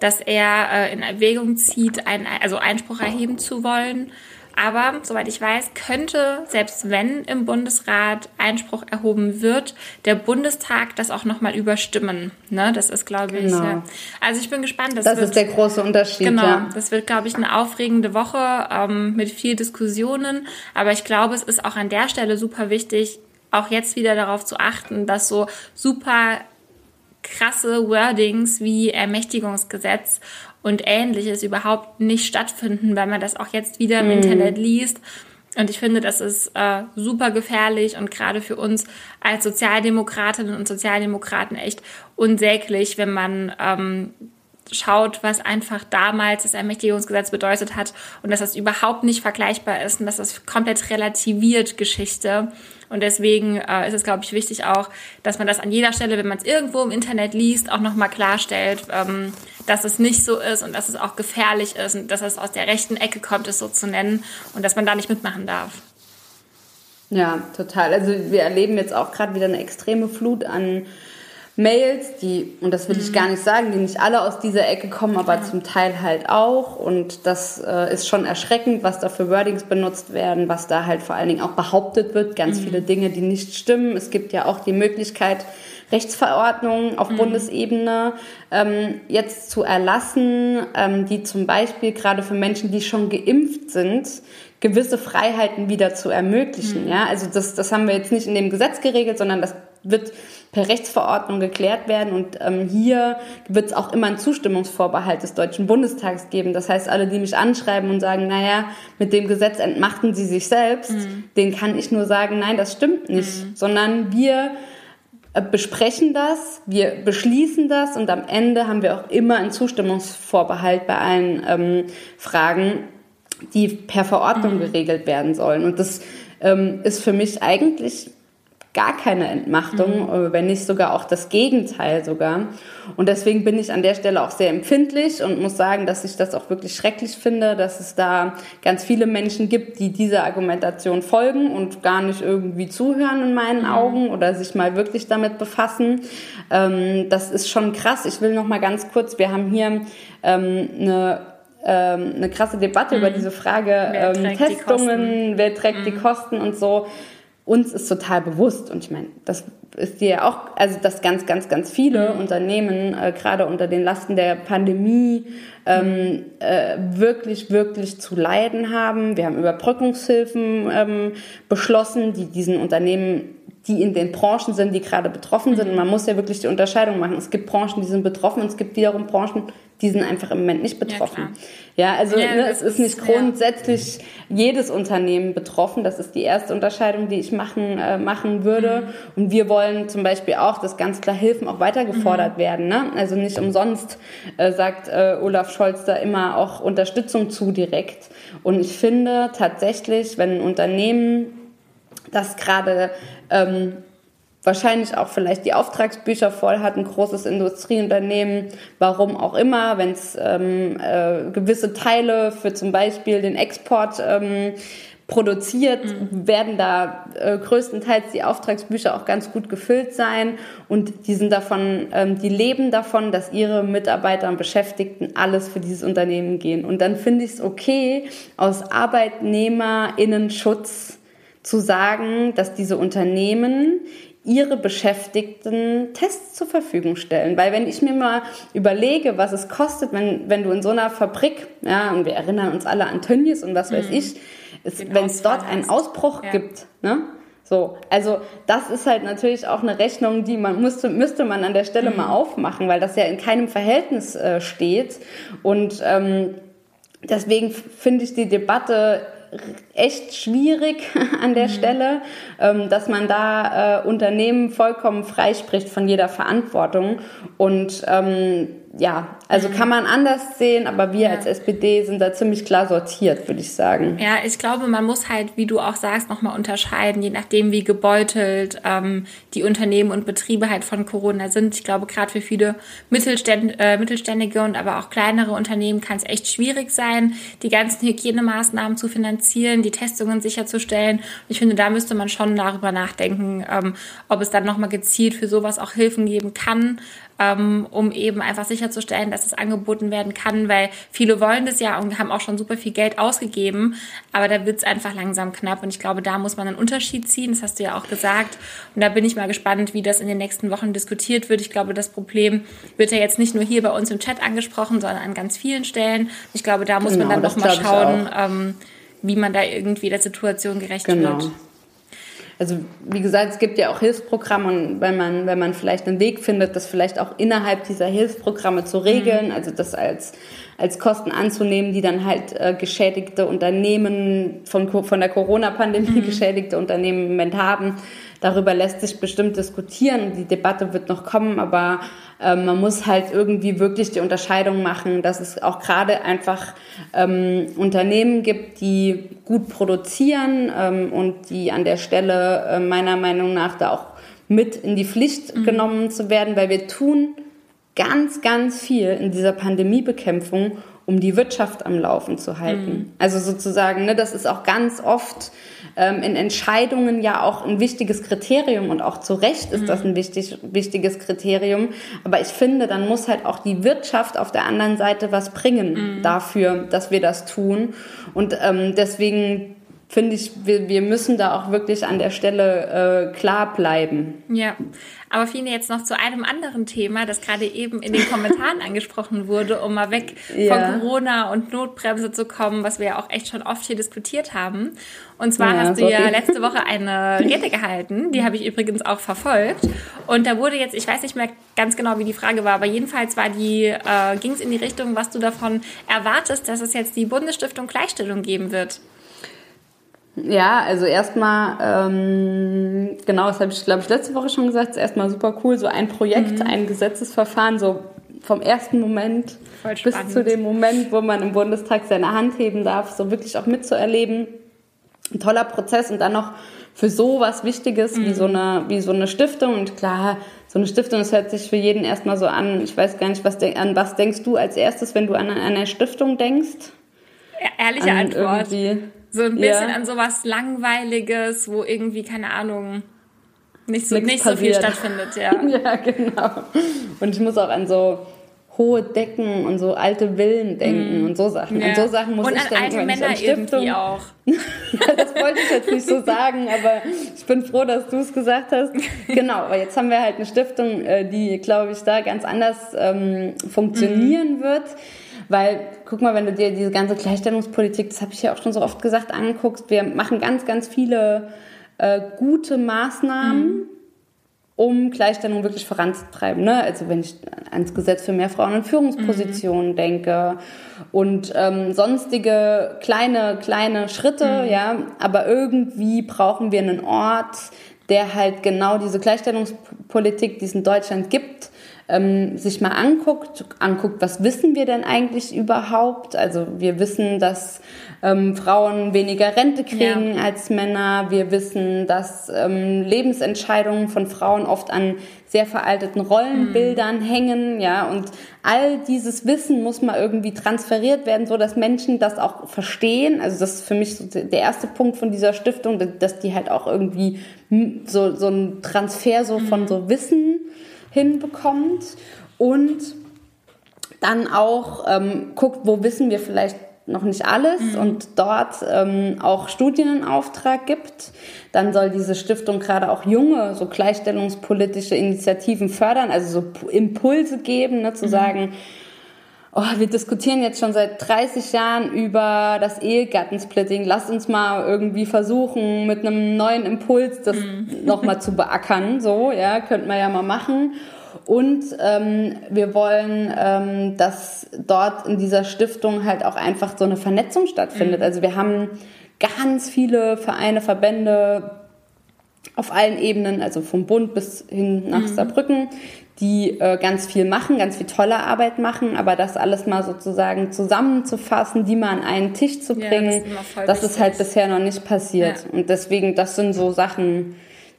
dass er äh, in Erwägung zieht, ein, also Einspruch erheben zu wollen. Aber soweit ich weiß, könnte, selbst wenn im Bundesrat Einspruch erhoben wird, der Bundestag das auch nochmal überstimmen. Ne? Das ist, glaube ich. Genau. Ja. Also ich bin gespannt. Das, das wird, ist der große Unterschied. Genau. Ja. Das wird, glaube ich, eine aufregende Woche ähm, mit viel Diskussionen. Aber ich glaube, es ist auch an der Stelle super wichtig, auch jetzt wieder darauf zu achten, dass so super krasse Wordings wie Ermächtigungsgesetz und ähnliches überhaupt nicht stattfinden, weil man das auch jetzt wieder im mm. Internet liest. Und ich finde, das ist äh, super gefährlich und gerade für uns als Sozialdemokratinnen und Sozialdemokraten echt unsäglich, wenn man ähm, schaut, was einfach damals das Ermächtigungsgesetz bedeutet hat und dass das überhaupt nicht vergleichbar ist und dass das komplett relativiert Geschichte. Und deswegen äh, ist es, glaube ich, wichtig auch, dass man das an jeder Stelle, wenn man es irgendwo im Internet liest, auch nochmal klarstellt, ähm, dass es nicht so ist und dass es auch gefährlich ist und dass es aus der rechten Ecke kommt, es so zu nennen und dass man da nicht mitmachen darf. Ja, total. Also wir erleben jetzt auch gerade wieder eine extreme Flut an Mails, die, und das will ich mhm. gar nicht sagen, die nicht alle aus dieser Ecke kommen, aber ja. zum Teil halt auch. Und das äh, ist schon erschreckend, was da für Wordings benutzt werden, was da halt vor allen Dingen auch behauptet wird. Ganz mhm. viele Dinge, die nicht stimmen. Es gibt ja auch die Möglichkeit, Rechtsverordnungen auf mhm. Bundesebene ähm, jetzt zu erlassen, ähm, die zum Beispiel gerade für Menschen, die schon geimpft sind, gewisse Freiheiten wieder zu ermöglichen. Mhm. Ja, also das, das haben wir jetzt nicht in dem Gesetz geregelt, sondern das wird per Rechtsverordnung geklärt werden. Und ähm, hier wird es auch immer einen Zustimmungsvorbehalt des Deutschen Bundestags geben. Das heißt, alle, die mich anschreiben und sagen, naja, mit dem Gesetz entmachten sie sich selbst, mhm. denen kann ich nur sagen, nein, das stimmt nicht. Mhm. Sondern wir äh, besprechen das, wir beschließen das und am Ende haben wir auch immer einen Zustimmungsvorbehalt bei allen ähm, Fragen, die per Verordnung mhm. geregelt werden sollen. Und das ähm, ist für mich eigentlich gar keine Entmachtung, mhm. Äh, wenn nicht sogar auch das Gegenteil sogar. Und deswegen bin ich an der Stelle auch sehr empfindlich und muss sagen, dass ich das auch wirklich schrecklich finde, dass es da ganz viele Menschen gibt, die dieser Argumentation folgen und gar nicht irgendwie zuhören in meinen mhm. Augen oder sich mal wirklich damit befassen. Ähm, das ist schon krass. Ich will noch mal ganz kurz, wir haben hier ähm, eine ähm, eine krasse Debatte mhm. über diese Frage ähm, Testungen, wer trägt mhm. die Kosten und so uns ist total bewusst und ich meine, das ist dir ja auch, also dass ganz, ganz, ganz viele mhm. Unternehmen äh, gerade unter den Lasten der Pandemie ähm, äh, wirklich, wirklich zu leiden haben. Wir haben Überbrückungshilfen ähm, beschlossen, die diesen Unternehmen die in den Branchen sind, die gerade betroffen sind. Und man muss ja wirklich die Unterscheidung machen. Es gibt Branchen, die sind betroffen und es gibt wiederum Branchen, die sind einfach im Moment nicht betroffen. Ja, ja also ja, ne, es ist nicht grundsätzlich ja. jedes Unternehmen betroffen. Das ist die erste Unterscheidung, die ich machen, äh, machen würde. Mhm. Und wir wollen zum Beispiel auch, dass ganz klar Hilfen auch weiter gefordert mhm. werden. Ne? Also nicht umsonst äh, sagt äh, Olaf Scholz da immer auch Unterstützung zu direkt. Und ich finde tatsächlich, wenn ein Unternehmen das gerade ähm, wahrscheinlich auch vielleicht die Auftragsbücher voll hat, ein großes Industrieunternehmen, warum auch immer, wenn es ähm, äh, gewisse Teile für zum Beispiel den Export ähm, produziert, mhm. werden da äh, größtenteils die Auftragsbücher auch ganz gut gefüllt sein und die sind davon, ähm, die leben davon, dass ihre Mitarbeiter und Beschäftigten alles für dieses Unternehmen gehen. Und dann finde ich es okay, aus Arbeitnehmerinnenschutz zu sagen, dass diese Unternehmen ihre Beschäftigten Tests zur Verfügung stellen. Weil wenn ich mir mal überlege, was es kostet, wenn, wenn du in so einer Fabrik, ja, und wir erinnern uns alle an Tönnies und was weiß mhm. ich, wenn es dort einen Ausbruch ja. gibt, ne? So, also das ist halt natürlich auch eine Rechnung, die man müsste, müsste man an der Stelle mhm. mal aufmachen, weil das ja in keinem Verhältnis äh, steht. Und ähm, deswegen finde ich die Debatte echt schwierig [laughs] an der mhm. Stelle, ähm, dass man da äh, Unternehmen vollkommen freispricht von jeder Verantwortung. Und ähm, ja, also mhm. kann man anders sehen, aber wir ja. als SPD sind da ziemlich klar sortiert, würde ich sagen. Ja, ich glaube, man muss halt, wie du auch sagst, nochmal unterscheiden, je nachdem, wie gebeutelt ähm, die Unternehmen und Betriebe halt von Corona sind. Ich glaube, gerade für viele Mittelständ, äh, mittelständige und aber auch kleinere Unternehmen kann es echt schwierig sein, die ganzen Hygienemaßnahmen zu finanzieren, die Testungen sicherzustellen. Und ich finde, da müsste man schon darüber nachdenken, ähm, ob es dann nochmal gezielt für sowas auch Hilfen geben kann ähm, um eben einfach sicherzustellen, dass es angeboten werden kann, weil viele wollen das ja und haben auch schon super viel Geld ausgegeben, aber da wird es einfach langsam knapp und ich glaube, da muss man einen Unterschied ziehen, das hast du ja auch gesagt und da bin ich mal gespannt, wie das in den nächsten Wochen diskutiert wird. Ich glaube, das Problem wird ja jetzt nicht nur hier bei uns im Chat angesprochen, sondern an ganz vielen Stellen. Ich glaube, da muss genau, man dann doch mal schauen, ähm, wie man da irgendwie der Situation gerecht genau. wird also wie gesagt, es gibt ja auch Hilfsprogramme und wenn man, wenn man vielleicht einen Weg findet, das vielleicht auch innerhalb dieser Hilfsprogramme zu regeln, mhm. also das als, als Kosten anzunehmen, die dann halt äh, geschädigte Unternehmen von, von der Corona-Pandemie mhm. geschädigte Unternehmen im Moment haben, Darüber lässt sich bestimmt diskutieren. Die Debatte wird noch kommen, aber ähm, man muss halt irgendwie wirklich die Unterscheidung machen, dass es auch gerade einfach ähm, Unternehmen gibt, die gut produzieren ähm, und die an der Stelle äh, meiner Meinung nach da auch mit in die Pflicht mhm. genommen zu werden, weil wir tun ganz, ganz viel in dieser Pandemiebekämpfung, um die Wirtschaft am Laufen zu halten. Mhm. Also sozusagen, ne, das ist auch ganz oft ähm, in Entscheidungen ja auch ein wichtiges Kriterium und auch zu Recht ist mhm. das ein wichtig, wichtiges Kriterium. Aber ich finde, dann muss halt auch die Wirtschaft auf der anderen Seite was bringen mhm. dafür, dass wir das tun. Und ähm, deswegen finde ich, wir, wir müssen da auch wirklich an der Stelle äh, klar bleiben. Ja, aber Fine, jetzt noch zu einem anderen Thema, das gerade eben in den Kommentaren [laughs] angesprochen wurde, um mal weg ja. von Corona und Notbremse zu kommen, was wir ja auch echt schon oft hier diskutiert haben. Und zwar ja, hast du ja letzte Woche eine [laughs] Rede gehalten, die habe ich übrigens auch verfolgt. Und da wurde jetzt, ich weiß nicht mehr ganz genau, wie die Frage war, aber jedenfalls war die, äh, ging es in die Richtung, was du davon erwartest, dass es jetzt die Bundesstiftung Gleichstellung geben wird. Ja, also erstmal, ähm, genau, das habe ich, glaube ich, letzte Woche schon gesagt, ist erstmal super cool, so ein Projekt, mhm. ein Gesetzesverfahren, so vom ersten Moment bis zu dem Moment, wo man im Bundestag seine Hand heben darf, so wirklich auch mitzuerleben. Ein toller Prozess und dann noch für so was Wichtiges mhm. wie, so eine, wie so eine Stiftung. Und klar, so eine Stiftung, das hört sich für jeden erstmal so an. Ich weiß gar nicht, was an was denkst du als erstes, wenn du an, an eine Stiftung denkst? Ehrliche an Antwort. Irgendwie so ein bisschen ja. an sowas Langweiliges, wo irgendwie, keine Ahnung, nicht so, nicht so viel stattfindet, ja. [laughs] ja, genau. Und ich muss auch an so hohe Decken und so alte Villen denken mm. und so Sachen. Ja. Und so Sachen muss und ich denken. Und an alte Männer irgendwie auch. [laughs] das wollte ich jetzt nicht so [laughs] sagen, aber ich bin froh, dass du es gesagt hast. Genau, aber jetzt haben wir halt eine Stiftung, äh, die, glaube ich, da ganz anders ähm, funktionieren mm. wird. Weil, guck mal, wenn du dir diese ganze Gleichstellungspolitik, das habe ich ja auch schon so oft gesagt, anguckst, wir machen ganz, ganz viele äh, gute Maßnahmen, mhm. um Gleichstellung wirklich voranzutreiben. Ne? Also wenn ich ans Gesetz für mehr Frauen in Führungspositionen mhm. denke und ähm, sonstige kleine, kleine Schritte, mhm. ja, aber irgendwie brauchen wir einen Ort, der halt genau diese Gleichstellungspolitik, die es in Deutschland gibt, ähm, sich mal anguckt, anguckt, was wissen wir denn eigentlich überhaupt? Also wir wissen, dass ähm, Frauen weniger Rente kriegen ja. als Männer. Wir wissen, dass ähm, Lebensentscheidungen von Frauen oft an sehr veralteten Rollenbildern mhm. hängen, ja, und all dieses Wissen muss mal irgendwie transferiert werden, so dass Menschen das auch verstehen. Also das ist für mich so der erste Punkt von dieser Stiftung, dass die halt auch irgendwie so, so ein Transfer so von mhm. so Wissen hinbekommt und dann auch ähm, guckt, wo wissen wir vielleicht noch nicht alles mhm. und dort ähm, auch Studien in Auftrag gibt. Dann soll diese Stiftung gerade auch junge, so gleichstellungspolitische Initiativen fördern, also so Impulse geben, ne, zu mhm. sagen, oh, wir diskutieren jetzt schon seit 30 Jahren über das Ehegattensplitting. Lasst uns mal irgendwie versuchen, mit einem neuen Impuls das mhm. [laughs] nochmal zu beackern. So, ja, könnte man ja mal machen. Und ähm, wir wollen, ähm, dass dort in dieser Stiftung halt auch einfach so eine Vernetzung stattfindet. Mhm. Also wir haben ganz viele Vereine, Verbände auf allen Ebenen, also vom Bund bis hin nach mhm. Saarbrücken, die äh, ganz viel machen, ganz viel tolle Arbeit machen, aber das alles mal sozusagen zusammenzufassen, die mal an einen Tisch zu bringen, ja, das, ist, das ist halt bisher noch nicht passiert. Ja. Und deswegen, das sind so Sachen,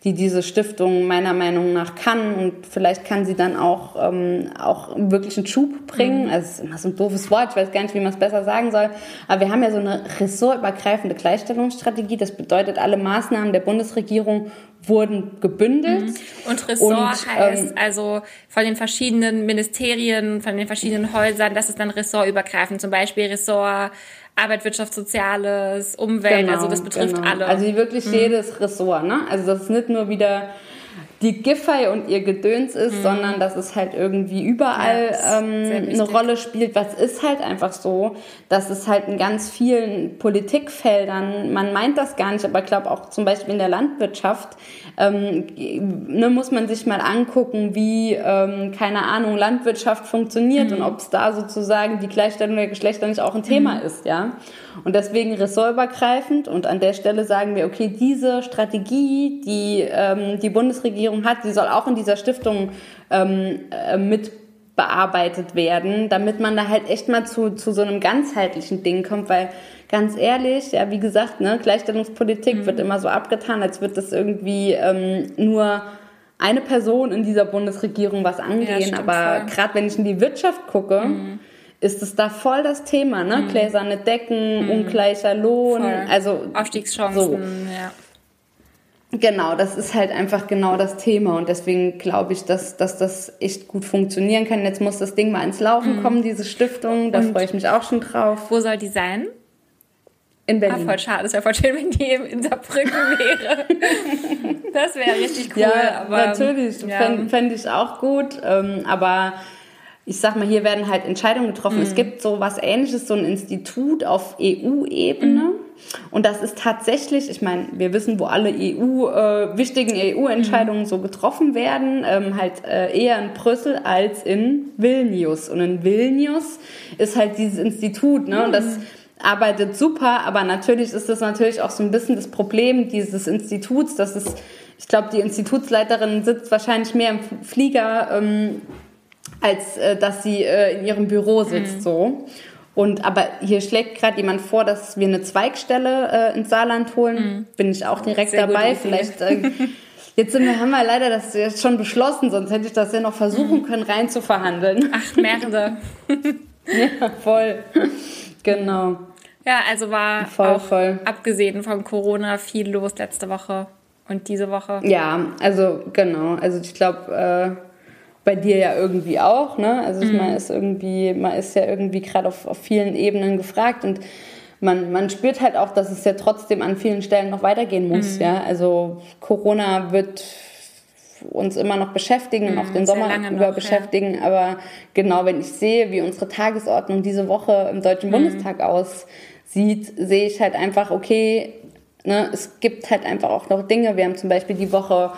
die diese Stiftung meiner Meinung nach kann und vielleicht kann sie dann auch, ähm, auch wirklich einen Schub bringen. Mhm. Also es ist immer so ein doofes Wort, ich weiß gar nicht, wie man es besser sagen soll, aber wir haben ja so eine ressortübergreifende Gleichstellungsstrategie. Das bedeutet, alle Maßnahmen der Bundesregierung wurden gebündelt. Mhm. Und Ressort und, heißt ähm, also von den verschiedenen Ministerien, von den verschiedenen Häusern, das ist dann ressortübergreifend, zum Beispiel Ressort Arbeit, Wirtschaft, Soziales, Umwelt, genau, also das betrifft genau. alle. Also wirklich mhm. jedes Ressort, ne? Also das ist nicht nur wieder die Giffey und ihr Gedöns ist, mhm. sondern dass es halt irgendwie überall ja, ähm, eine Rolle spielt. Was ist halt einfach so, dass es halt in ganz vielen Politikfeldern, man meint das gar nicht, aber ich glaube auch zum Beispiel in der Landwirtschaft, ähm, ne, muss man sich mal angucken, wie, ähm, keine Ahnung, Landwirtschaft funktioniert mhm. und ob es da sozusagen die Gleichstellung der Geschlechter nicht auch ein Thema mhm. ist, ja. Und deswegen ressortübergreifend und an der Stelle sagen wir, okay, diese Strategie, die ähm, die Bundesregierung hat, die soll auch in dieser Stiftung ähm, äh, mit bearbeitet werden, damit man da halt echt mal zu, zu so einem ganzheitlichen Ding kommt, weil ganz ehrlich, ja, wie gesagt, ne, Gleichstellungspolitik mhm. wird immer so abgetan, als wird das irgendwie ähm, nur eine Person in dieser Bundesregierung was angehen. Ja, aber gerade wenn ich in die Wirtschaft gucke, mhm ist es da voll das Thema, ne? Mhm. Gläserne Decken, mhm. ungleicher Lohn, voll. also Aufstiegschancen, so. ja. Genau, das ist halt einfach genau das Thema und deswegen glaube ich, dass, dass das echt gut funktionieren kann. Jetzt muss das Ding mal ins Laufen mhm. kommen, diese Stiftung, da freue ich mich auch schon drauf. Wo soll die sein? In Berlin. Ah, voll schade, es wäre voll schön, wenn die in Saarbrücken wäre. [laughs] das wäre richtig cool. Ja, aber, natürlich, ja. fände fänd ich auch gut, ähm, aber ich sag mal, hier werden halt Entscheidungen getroffen. Mhm. Es gibt so was ähnliches, so ein Institut auf EU-Ebene. Mhm. Und das ist tatsächlich, ich meine, wir wissen, wo alle EU, äh, wichtigen EU-Entscheidungen mhm. so getroffen werden, ähm, halt äh, eher in Brüssel als in Vilnius. Und in Vilnius ist halt dieses Institut, ne? Und das mhm. arbeitet super, aber natürlich ist das natürlich auch so ein bisschen das Problem dieses Instituts, dass es, ich glaube, die Institutsleiterin sitzt wahrscheinlich mehr im Flieger, ähm, als äh, dass sie äh, in ihrem Büro sitzt mhm. so. Und aber hier schlägt gerade jemand vor, dass wir eine Zweigstelle äh, ins Saarland holen. Mhm. Bin ich auch direkt Sehr dabei. Vielleicht äh, jetzt sind wir, haben wir leider das jetzt schon beschlossen, sonst hätte ich das ja noch versuchen mhm. können, rein zu verhandeln. Ach, mehrere. [laughs] ja, voll. Genau. Ja, also war voll, auch voll. abgesehen von Corona viel los letzte Woche und diese Woche. Ja, also genau. Also ich glaube, äh, bei dir ja irgendwie auch, ne? Also mhm. man ist irgendwie, man ist ja irgendwie gerade auf, auf vielen Ebenen gefragt und man, man spürt halt auch, dass es ja trotzdem an vielen Stellen noch weitergehen muss, mhm. ja. Also Corona wird uns immer noch beschäftigen und auch mhm, den Sommer über noch, beschäftigen. Ja. Aber genau, wenn ich sehe, wie unsere Tagesordnung diese Woche im Deutschen mhm. Bundestag aussieht, sehe ich halt einfach, okay, ne, es gibt halt einfach auch noch Dinge. Wir haben zum Beispiel die Woche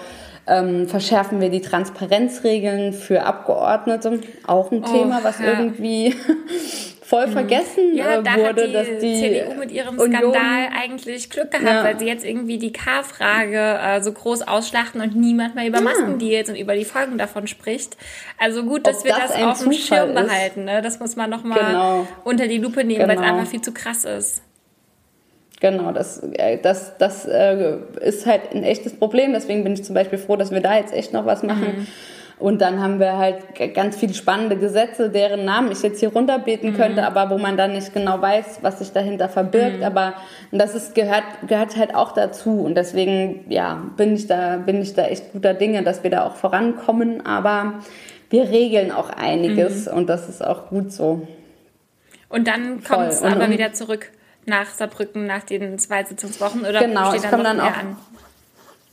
ähm, verschärfen wir die Transparenzregeln für Abgeordnete. Auch ein oh, Thema, was ja. irgendwie [laughs] voll mhm. vergessen ja, äh, da wurde, die dass die CDU mit ihrem Union, Skandal eigentlich Glück gehabt, ja. weil sie jetzt irgendwie die K-Frage äh, so groß ausschlachten und niemand mehr über Maskendeals und über die Folgen davon spricht. Also gut, dass Ob wir das, das auf dem Schirm ist. behalten. Ne? Das muss man nochmal genau. unter die Lupe nehmen, genau. weil es einfach viel zu krass ist. Genau, das, äh, das, das äh, ist halt ein echtes Problem. Deswegen bin ich zum Beispiel froh, dass wir da jetzt echt noch was machen. Mhm. Und dann haben wir halt ganz viele spannende Gesetze, deren Namen ich jetzt hier runterbeten mhm. könnte, aber wo man dann nicht genau weiß, was sich dahinter verbirgt. Mhm. Aber das ist, gehört, gehört halt auch dazu. Und deswegen, ja, bin ich da, bin ich da echt guter Dinge, dass wir da auch vorankommen. Aber wir regeln auch einiges mhm. und das ist auch gut so. Und dann kommt es aber wieder zurück nach Saarbrücken, nach den zwei Sitzungswochen oder genau, steht dann ich komme dann auch an?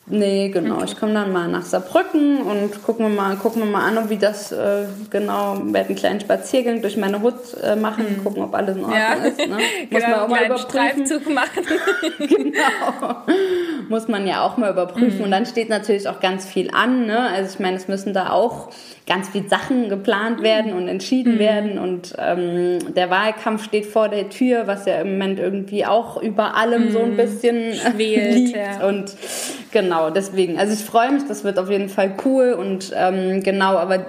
Nee, genau. Okay. Ich komme dann mal nach Saarbrücken und gucken wir mal, gucken wir mal an, wie das äh, genau, werde einen kleinen Spaziergang durch meine Hut äh, machen, mhm. gucken, ob alles in Ordnung ja. ist. Ne? [laughs] Muss genau, man auch mal überprüfen. Streifzug machen. [laughs] [laughs] genau. Muss man ja auch mal überprüfen. Mhm. Und dann steht natürlich auch ganz viel an. Ne? Also ich meine, es müssen da auch ganz viele Sachen geplant werden und entschieden mhm. werden. Und ähm, der Wahlkampf steht vor der Tür, was ja im Moment irgendwie auch über allem mhm. so ein mhm. bisschen Schwelt, [laughs] liegt. Ja. Und genau, deswegen. Also ich freue mich, das wird auf jeden Fall cool. Und ähm, genau, aber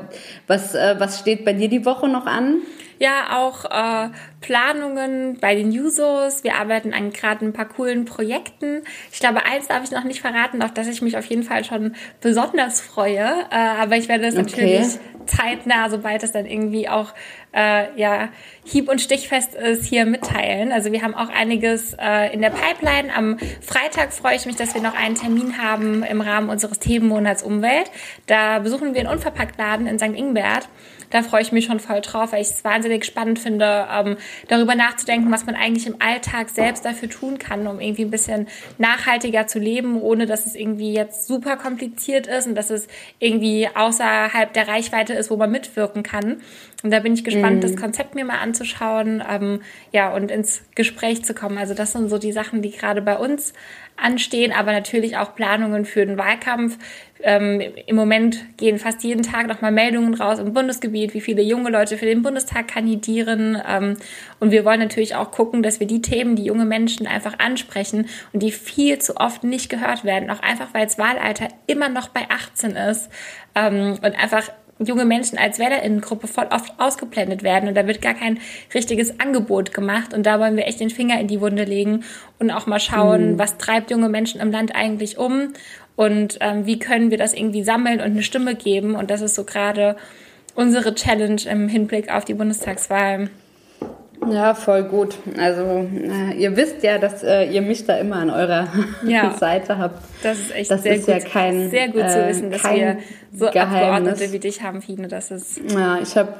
was, äh, was steht bei dir die Woche noch an? Ja auch äh, Planungen bei den Jusos. Wir arbeiten an gerade ein paar coolen Projekten. Ich glaube, eins darf ich noch nicht verraten, auf das ich mich auf jeden Fall schon besonders freue. Äh, aber ich werde das okay. natürlich zeitnah, sobald es dann irgendwie auch äh, ja, hieb- und stichfest ist, hier mitteilen. Also wir haben auch einiges äh, in der Pipeline. Am Freitag freue ich mich, dass wir noch einen Termin haben im Rahmen unseres Themenmonats Umwelt. Da besuchen wir einen Unverpacktladen in St. Ingbert da freue ich mich schon voll drauf, weil ich es wahnsinnig spannend finde, ähm, darüber nachzudenken, was man eigentlich im Alltag selbst dafür tun kann, um irgendwie ein bisschen nachhaltiger zu leben, ohne dass es irgendwie jetzt super kompliziert ist und dass es irgendwie außerhalb der Reichweite ist, wo man mitwirken kann. Und da bin ich gespannt, mhm. das Konzept mir mal anzuschauen, ähm, ja, und ins Gespräch zu kommen. Also das sind so die Sachen, die gerade bei uns anstehen, aber natürlich auch Planungen für den Wahlkampf. Ähm, Im Moment gehen fast jeden Tag nochmal Meldungen raus im Bundesgebiet, wie viele junge Leute für den Bundestag kandidieren. Ähm, und wir wollen natürlich auch gucken, dass wir die Themen, die junge Menschen einfach ansprechen und die viel zu oft nicht gehört werden, auch einfach weil das Wahlalter immer noch bei 18 ist ähm, und einfach junge Menschen als Wählerinnengruppe voll oft ausgeblendet werden und da wird gar kein richtiges Angebot gemacht und da wollen wir echt den Finger in die Wunde legen und auch mal schauen, mhm. was treibt junge Menschen im Land eigentlich um und ähm, wie können wir das irgendwie sammeln und eine Stimme geben und das ist so gerade unsere Challenge im Hinblick auf die Bundestagswahl. Ja, voll gut. Also äh, ihr wisst ja, dass äh, ihr mich da immer an eurer [laughs] ja, Seite habt. Das ist echt das sehr, ist gut, ja kein, sehr gut zu äh, wissen, dass wir so Geheimnis. Abgeordnete wie dich haben, Fine. Das ist ja, ich habe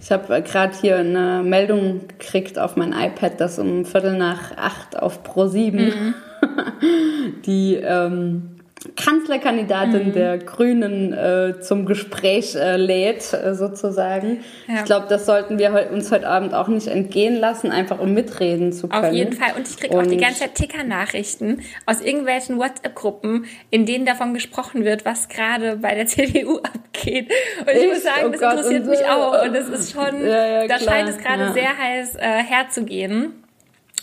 ich hab gerade hier eine Meldung gekriegt auf mein iPad, dass um Viertel nach acht auf Pro 7 mhm. [laughs] die ähm, Kanzlerkandidatin mhm. der Grünen äh, zum Gespräch äh, lädt, äh, sozusagen. Ja. Ich glaube, das sollten wir uns heute Abend auch nicht entgehen lassen, einfach um mitreden zu können. Auf jeden Fall. Und ich kriege auch die ganze Zeit Ticker-Nachrichten aus irgendwelchen WhatsApp-Gruppen, in denen davon gesprochen wird, was gerade bei der [laughs] CDU abgeht. Und ich, ich muss sagen, oh das Gott, interessiert mich auch. Und es ist schon, ja, ja, da scheint es gerade sehr heiß äh, herzugehen.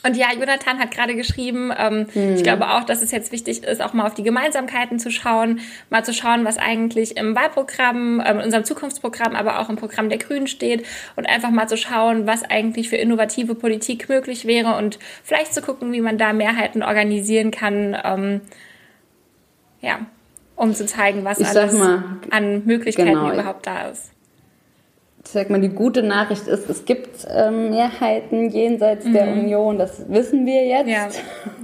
Und ja, Jonathan hat gerade geschrieben, ähm, mhm. ich glaube auch, dass es jetzt wichtig ist, auch mal auf die Gemeinsamkeiten zu schauen, mal zu schauen, was eigentlich im Wahlprogramm, ähm, in unserem Zukunftsprogramm, aber auch im Programm der Grünen steht und einfach mal zu schauen, was eigentlich für innovative Politik möglich wäre und vielleicht zu gucken, wie man da Mehrheiten organisieren kann. Ähm, ja, um zu zeigen, was alles mal, an Möglichkeiten genau, überhaupt da ist ich sag mal, die gute Nachricht ist, es gibt ähm, Mehrheiten jenseits mhm. der Union, das wissen wir jetzt. Ja.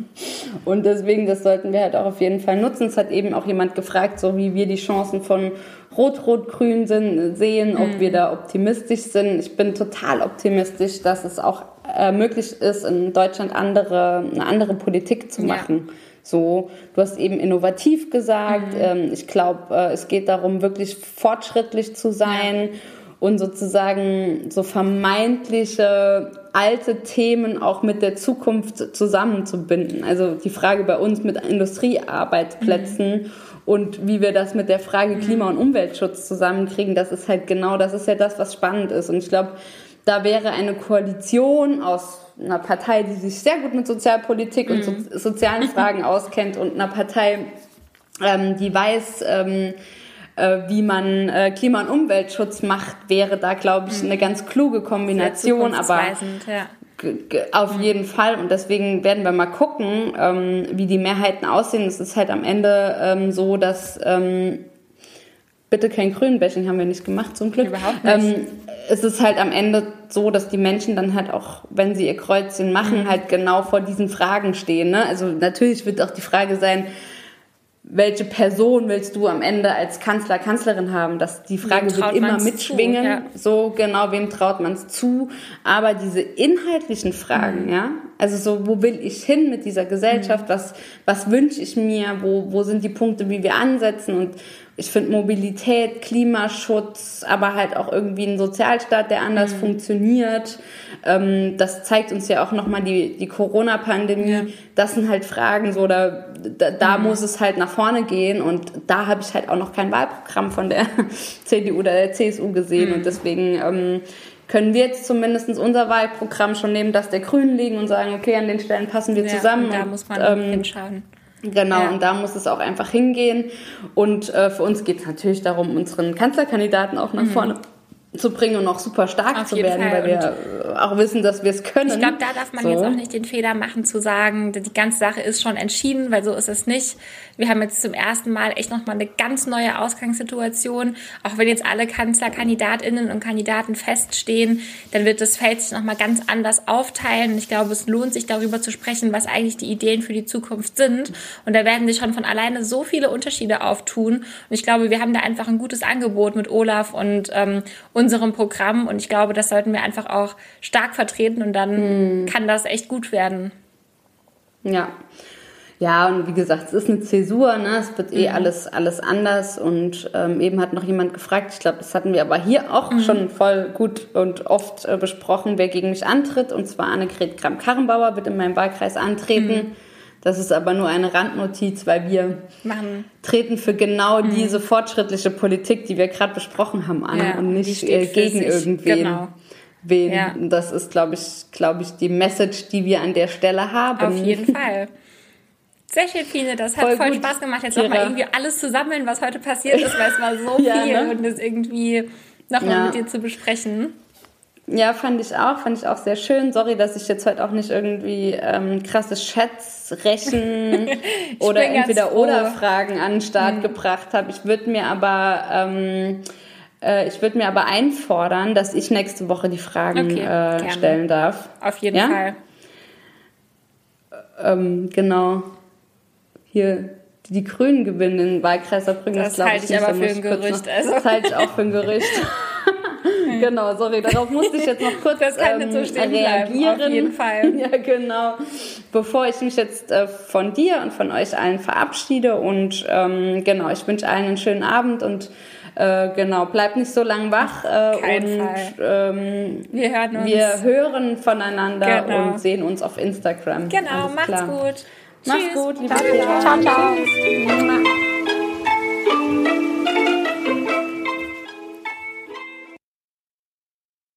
[laughs] Und deswegen, das sollten wir halt auch auf jeden Fall nutzen. Es hat eben auch jemand gefragt, so wie wir die Chancen von Rot-Rot-Grün sehen, ob mhm. wir da optimistisch sind. Ich bin total optimistisch, dass es auch äh, möglich ist, in Deutschland andere, eine andere Politik zu machen. Ja. So, du hast eben innovativ gesagt. Mhm. Ähm, ich glaube, äh, es geht darum, wirklich fortschrittlich zu sein. Ja und sozusagen so vermeintliche alte Themen auch mit der Zukunft zusammenzubinden. Also die Frage bei uns mit Industriearbeitsplätzen mhm. und wie wir das mit der Frage mhm. Klima- und Umweltschutz zusammenkriegen, das ist halt genau, das ist ja das, was spannend ist. Und ich glaube, da wäre eine Koalition aus einer Partei, die sich sehr gut mit Sozialpolitik und so, mhm. sozialen Fragen [laughs] auskennt und einer Partei, ähm, die weiß, ähm, äh, wie man äh, Klima- und Umweltschutz macht, wäre da, glaube ich, mhm. eine ganz kluge Kombination. aber ja. Auf mhm. jeden Fall. Und deswegen werden wir mal gucken, ähm, wie die Mehrheiten aussehen. Es ist halt am Ende ähm, so, dass ähm, bitte kein Grünbashing haben wir nicht gemacht, zum Glück. Überhaupt nicht. Ähm, es ist halt am Ende so, dass die Menschen dann halt auch, wenn sie ihr Kreuzchen machen, mhm. halt genau vor diesen Fragen stehen. Ne? Also natürlich wird auch die Frage sein, welche Person willst du am Ende als Kanzler, Kanzlerin haben? Das, die Frage wird immer mitschwingen. Zu, ja. So genau, wem traut man es zu? Aber diese inhaltlichen Fragen, mhm. ja, also so, wo will ich hin mit dieser Gesellschaft? Mhm. Was, was wünsche ich mir? Wo, wo sind die Punkte, wie wir ansetzen? Und ich finde Mobilität, Klimaschutz, aber halt auch irgendwie ein Sozialstaat, der anders mhm. funktioniert. Ähm, das zeigt uns ja auch nochmal die, die Corona-Pandemie. Ja. Das sind halt Fragen, so da, da, da mhm. muss es halt nach vorne gehen. Und da habe ich halt auch noch kein Wahlprogramm von der [laughs] CDU oder der CSU gesehen. Mhm. Und deswegen ähm, können wir jetzt zumindest unser Wahlprogramm schon neben das der Grünen liegen und sagen, okay, an den Stellen passen wir ja, zusammen. Und da und, muss man ähm, hinschauen. Genau, ja. und da muss es auch einfach hingehen. Und äh, für uns geht es natürlich darum, unseren Kanzlerkandidaten auch nach mhm. vorne zu bringen und auch super stark Auf zu werden, Fall. weil wir und auch wissen, dass wir es können. Ich glaube, da darf man so. jetzt auch nicht den Fehler machen zu sagen, die ganze Sache ist schon entschieden, weil so ist es nicht. Wir haben jetzt zum ersten Mal echt nochmal eine ganz neue Ausgangssituation. Auch wenn jetzt alle Kanzlerkandidatinnen und Kandidaten feststehen, dann wird das Feld sich nochmal ganz anders aufteilen. Und ich glaube, es lohnt sich darüber zu sprechen, was eigentlich die Ideen für die Zukunft sind. Und da werden sich schon von alleine so viele Unterschiede auftun. Und ich glaube, wir haben da einfach ein gutes Angebot mit Olaf und ähm, unserem Programm. Und ich glaube, das sollten wir einfach auch stark vertreten und dann mhm. kann das echt gut werden. Ja. Ja, und wie gesagt, es ist eine Zäsur, ne? es wird eh mhm. alles, alles anders. Und ähm, eben hat noch jemand gefragt, ich glaube, das hatten wir aber hier auch mhm. schon voll gut und oft äh, besprochen, wer gegen mich antritt. Und zwar Annegret Kramp-Karrenbauer wird in meinem Wahlkreis antreten. Mhm. Das ist aber nur eine Randnotiz, weil wir Machen. treten für genau mhm. diese fortschrittliche Politik, die wir gerade besprochen haben, an ja, und nicht äh, gegen irgendwen. Genau. Wen. Ja. Das ist, glaube ich, glaube ich, die Message, die wir an der Stelle haben. Auf jeden Fall. Sehr schön, Fine. Das hat voll, voll Spaß gemacht, jetzt nochmal irgendwie alles zu sammeln, was heute passiert ist, weil es war so [laughs] ja, viel ne? und das irgendwie nochmal ja. mit dir zu besprechen. Ja, fand ich auch, fand ich auch sehr schön. Sorry, dass ich jetzt heute auch nicht irgendwie ähm, krasse Schätzrechen [laughs] oder entweder oder Fragen an den Start mhm. gebracht habe. Ich würde mir aber ähm, äh, ich würde mir aber einfordern, dass ich nächste Woche die Fragen okay, äh, stellen darf. Auf jeden ja? Fall. Ähm, genau. Hier die Grünen gewinnen den Wahlkreis Saarbrücken. Das, das halte ich, ich aber für ein Gerücht. Also. Das halte ich auch für ein Gerücht. [laughs] [laughs] genau, sorry, darauf musste ich jetzt noch kurz das kann ähm, so reagieren. Bleiben, auf jeden Fall. [laughs] Ja, genau. Bevor ich mich jetzt äh, von dir und von euch allen verabschiede und ähm, genau, ich wünsche allen einen schönen Abend und äh, genau, bleibt nicht so lang wach äh, Kein und Fall. Ähm, wir, hören uns. wir hören voneinander genau. und sehen uns auf Instagram. Genau, Alles macht's klar. gut. Mach's gut, liebe ciao, ciao. ciao. ciao.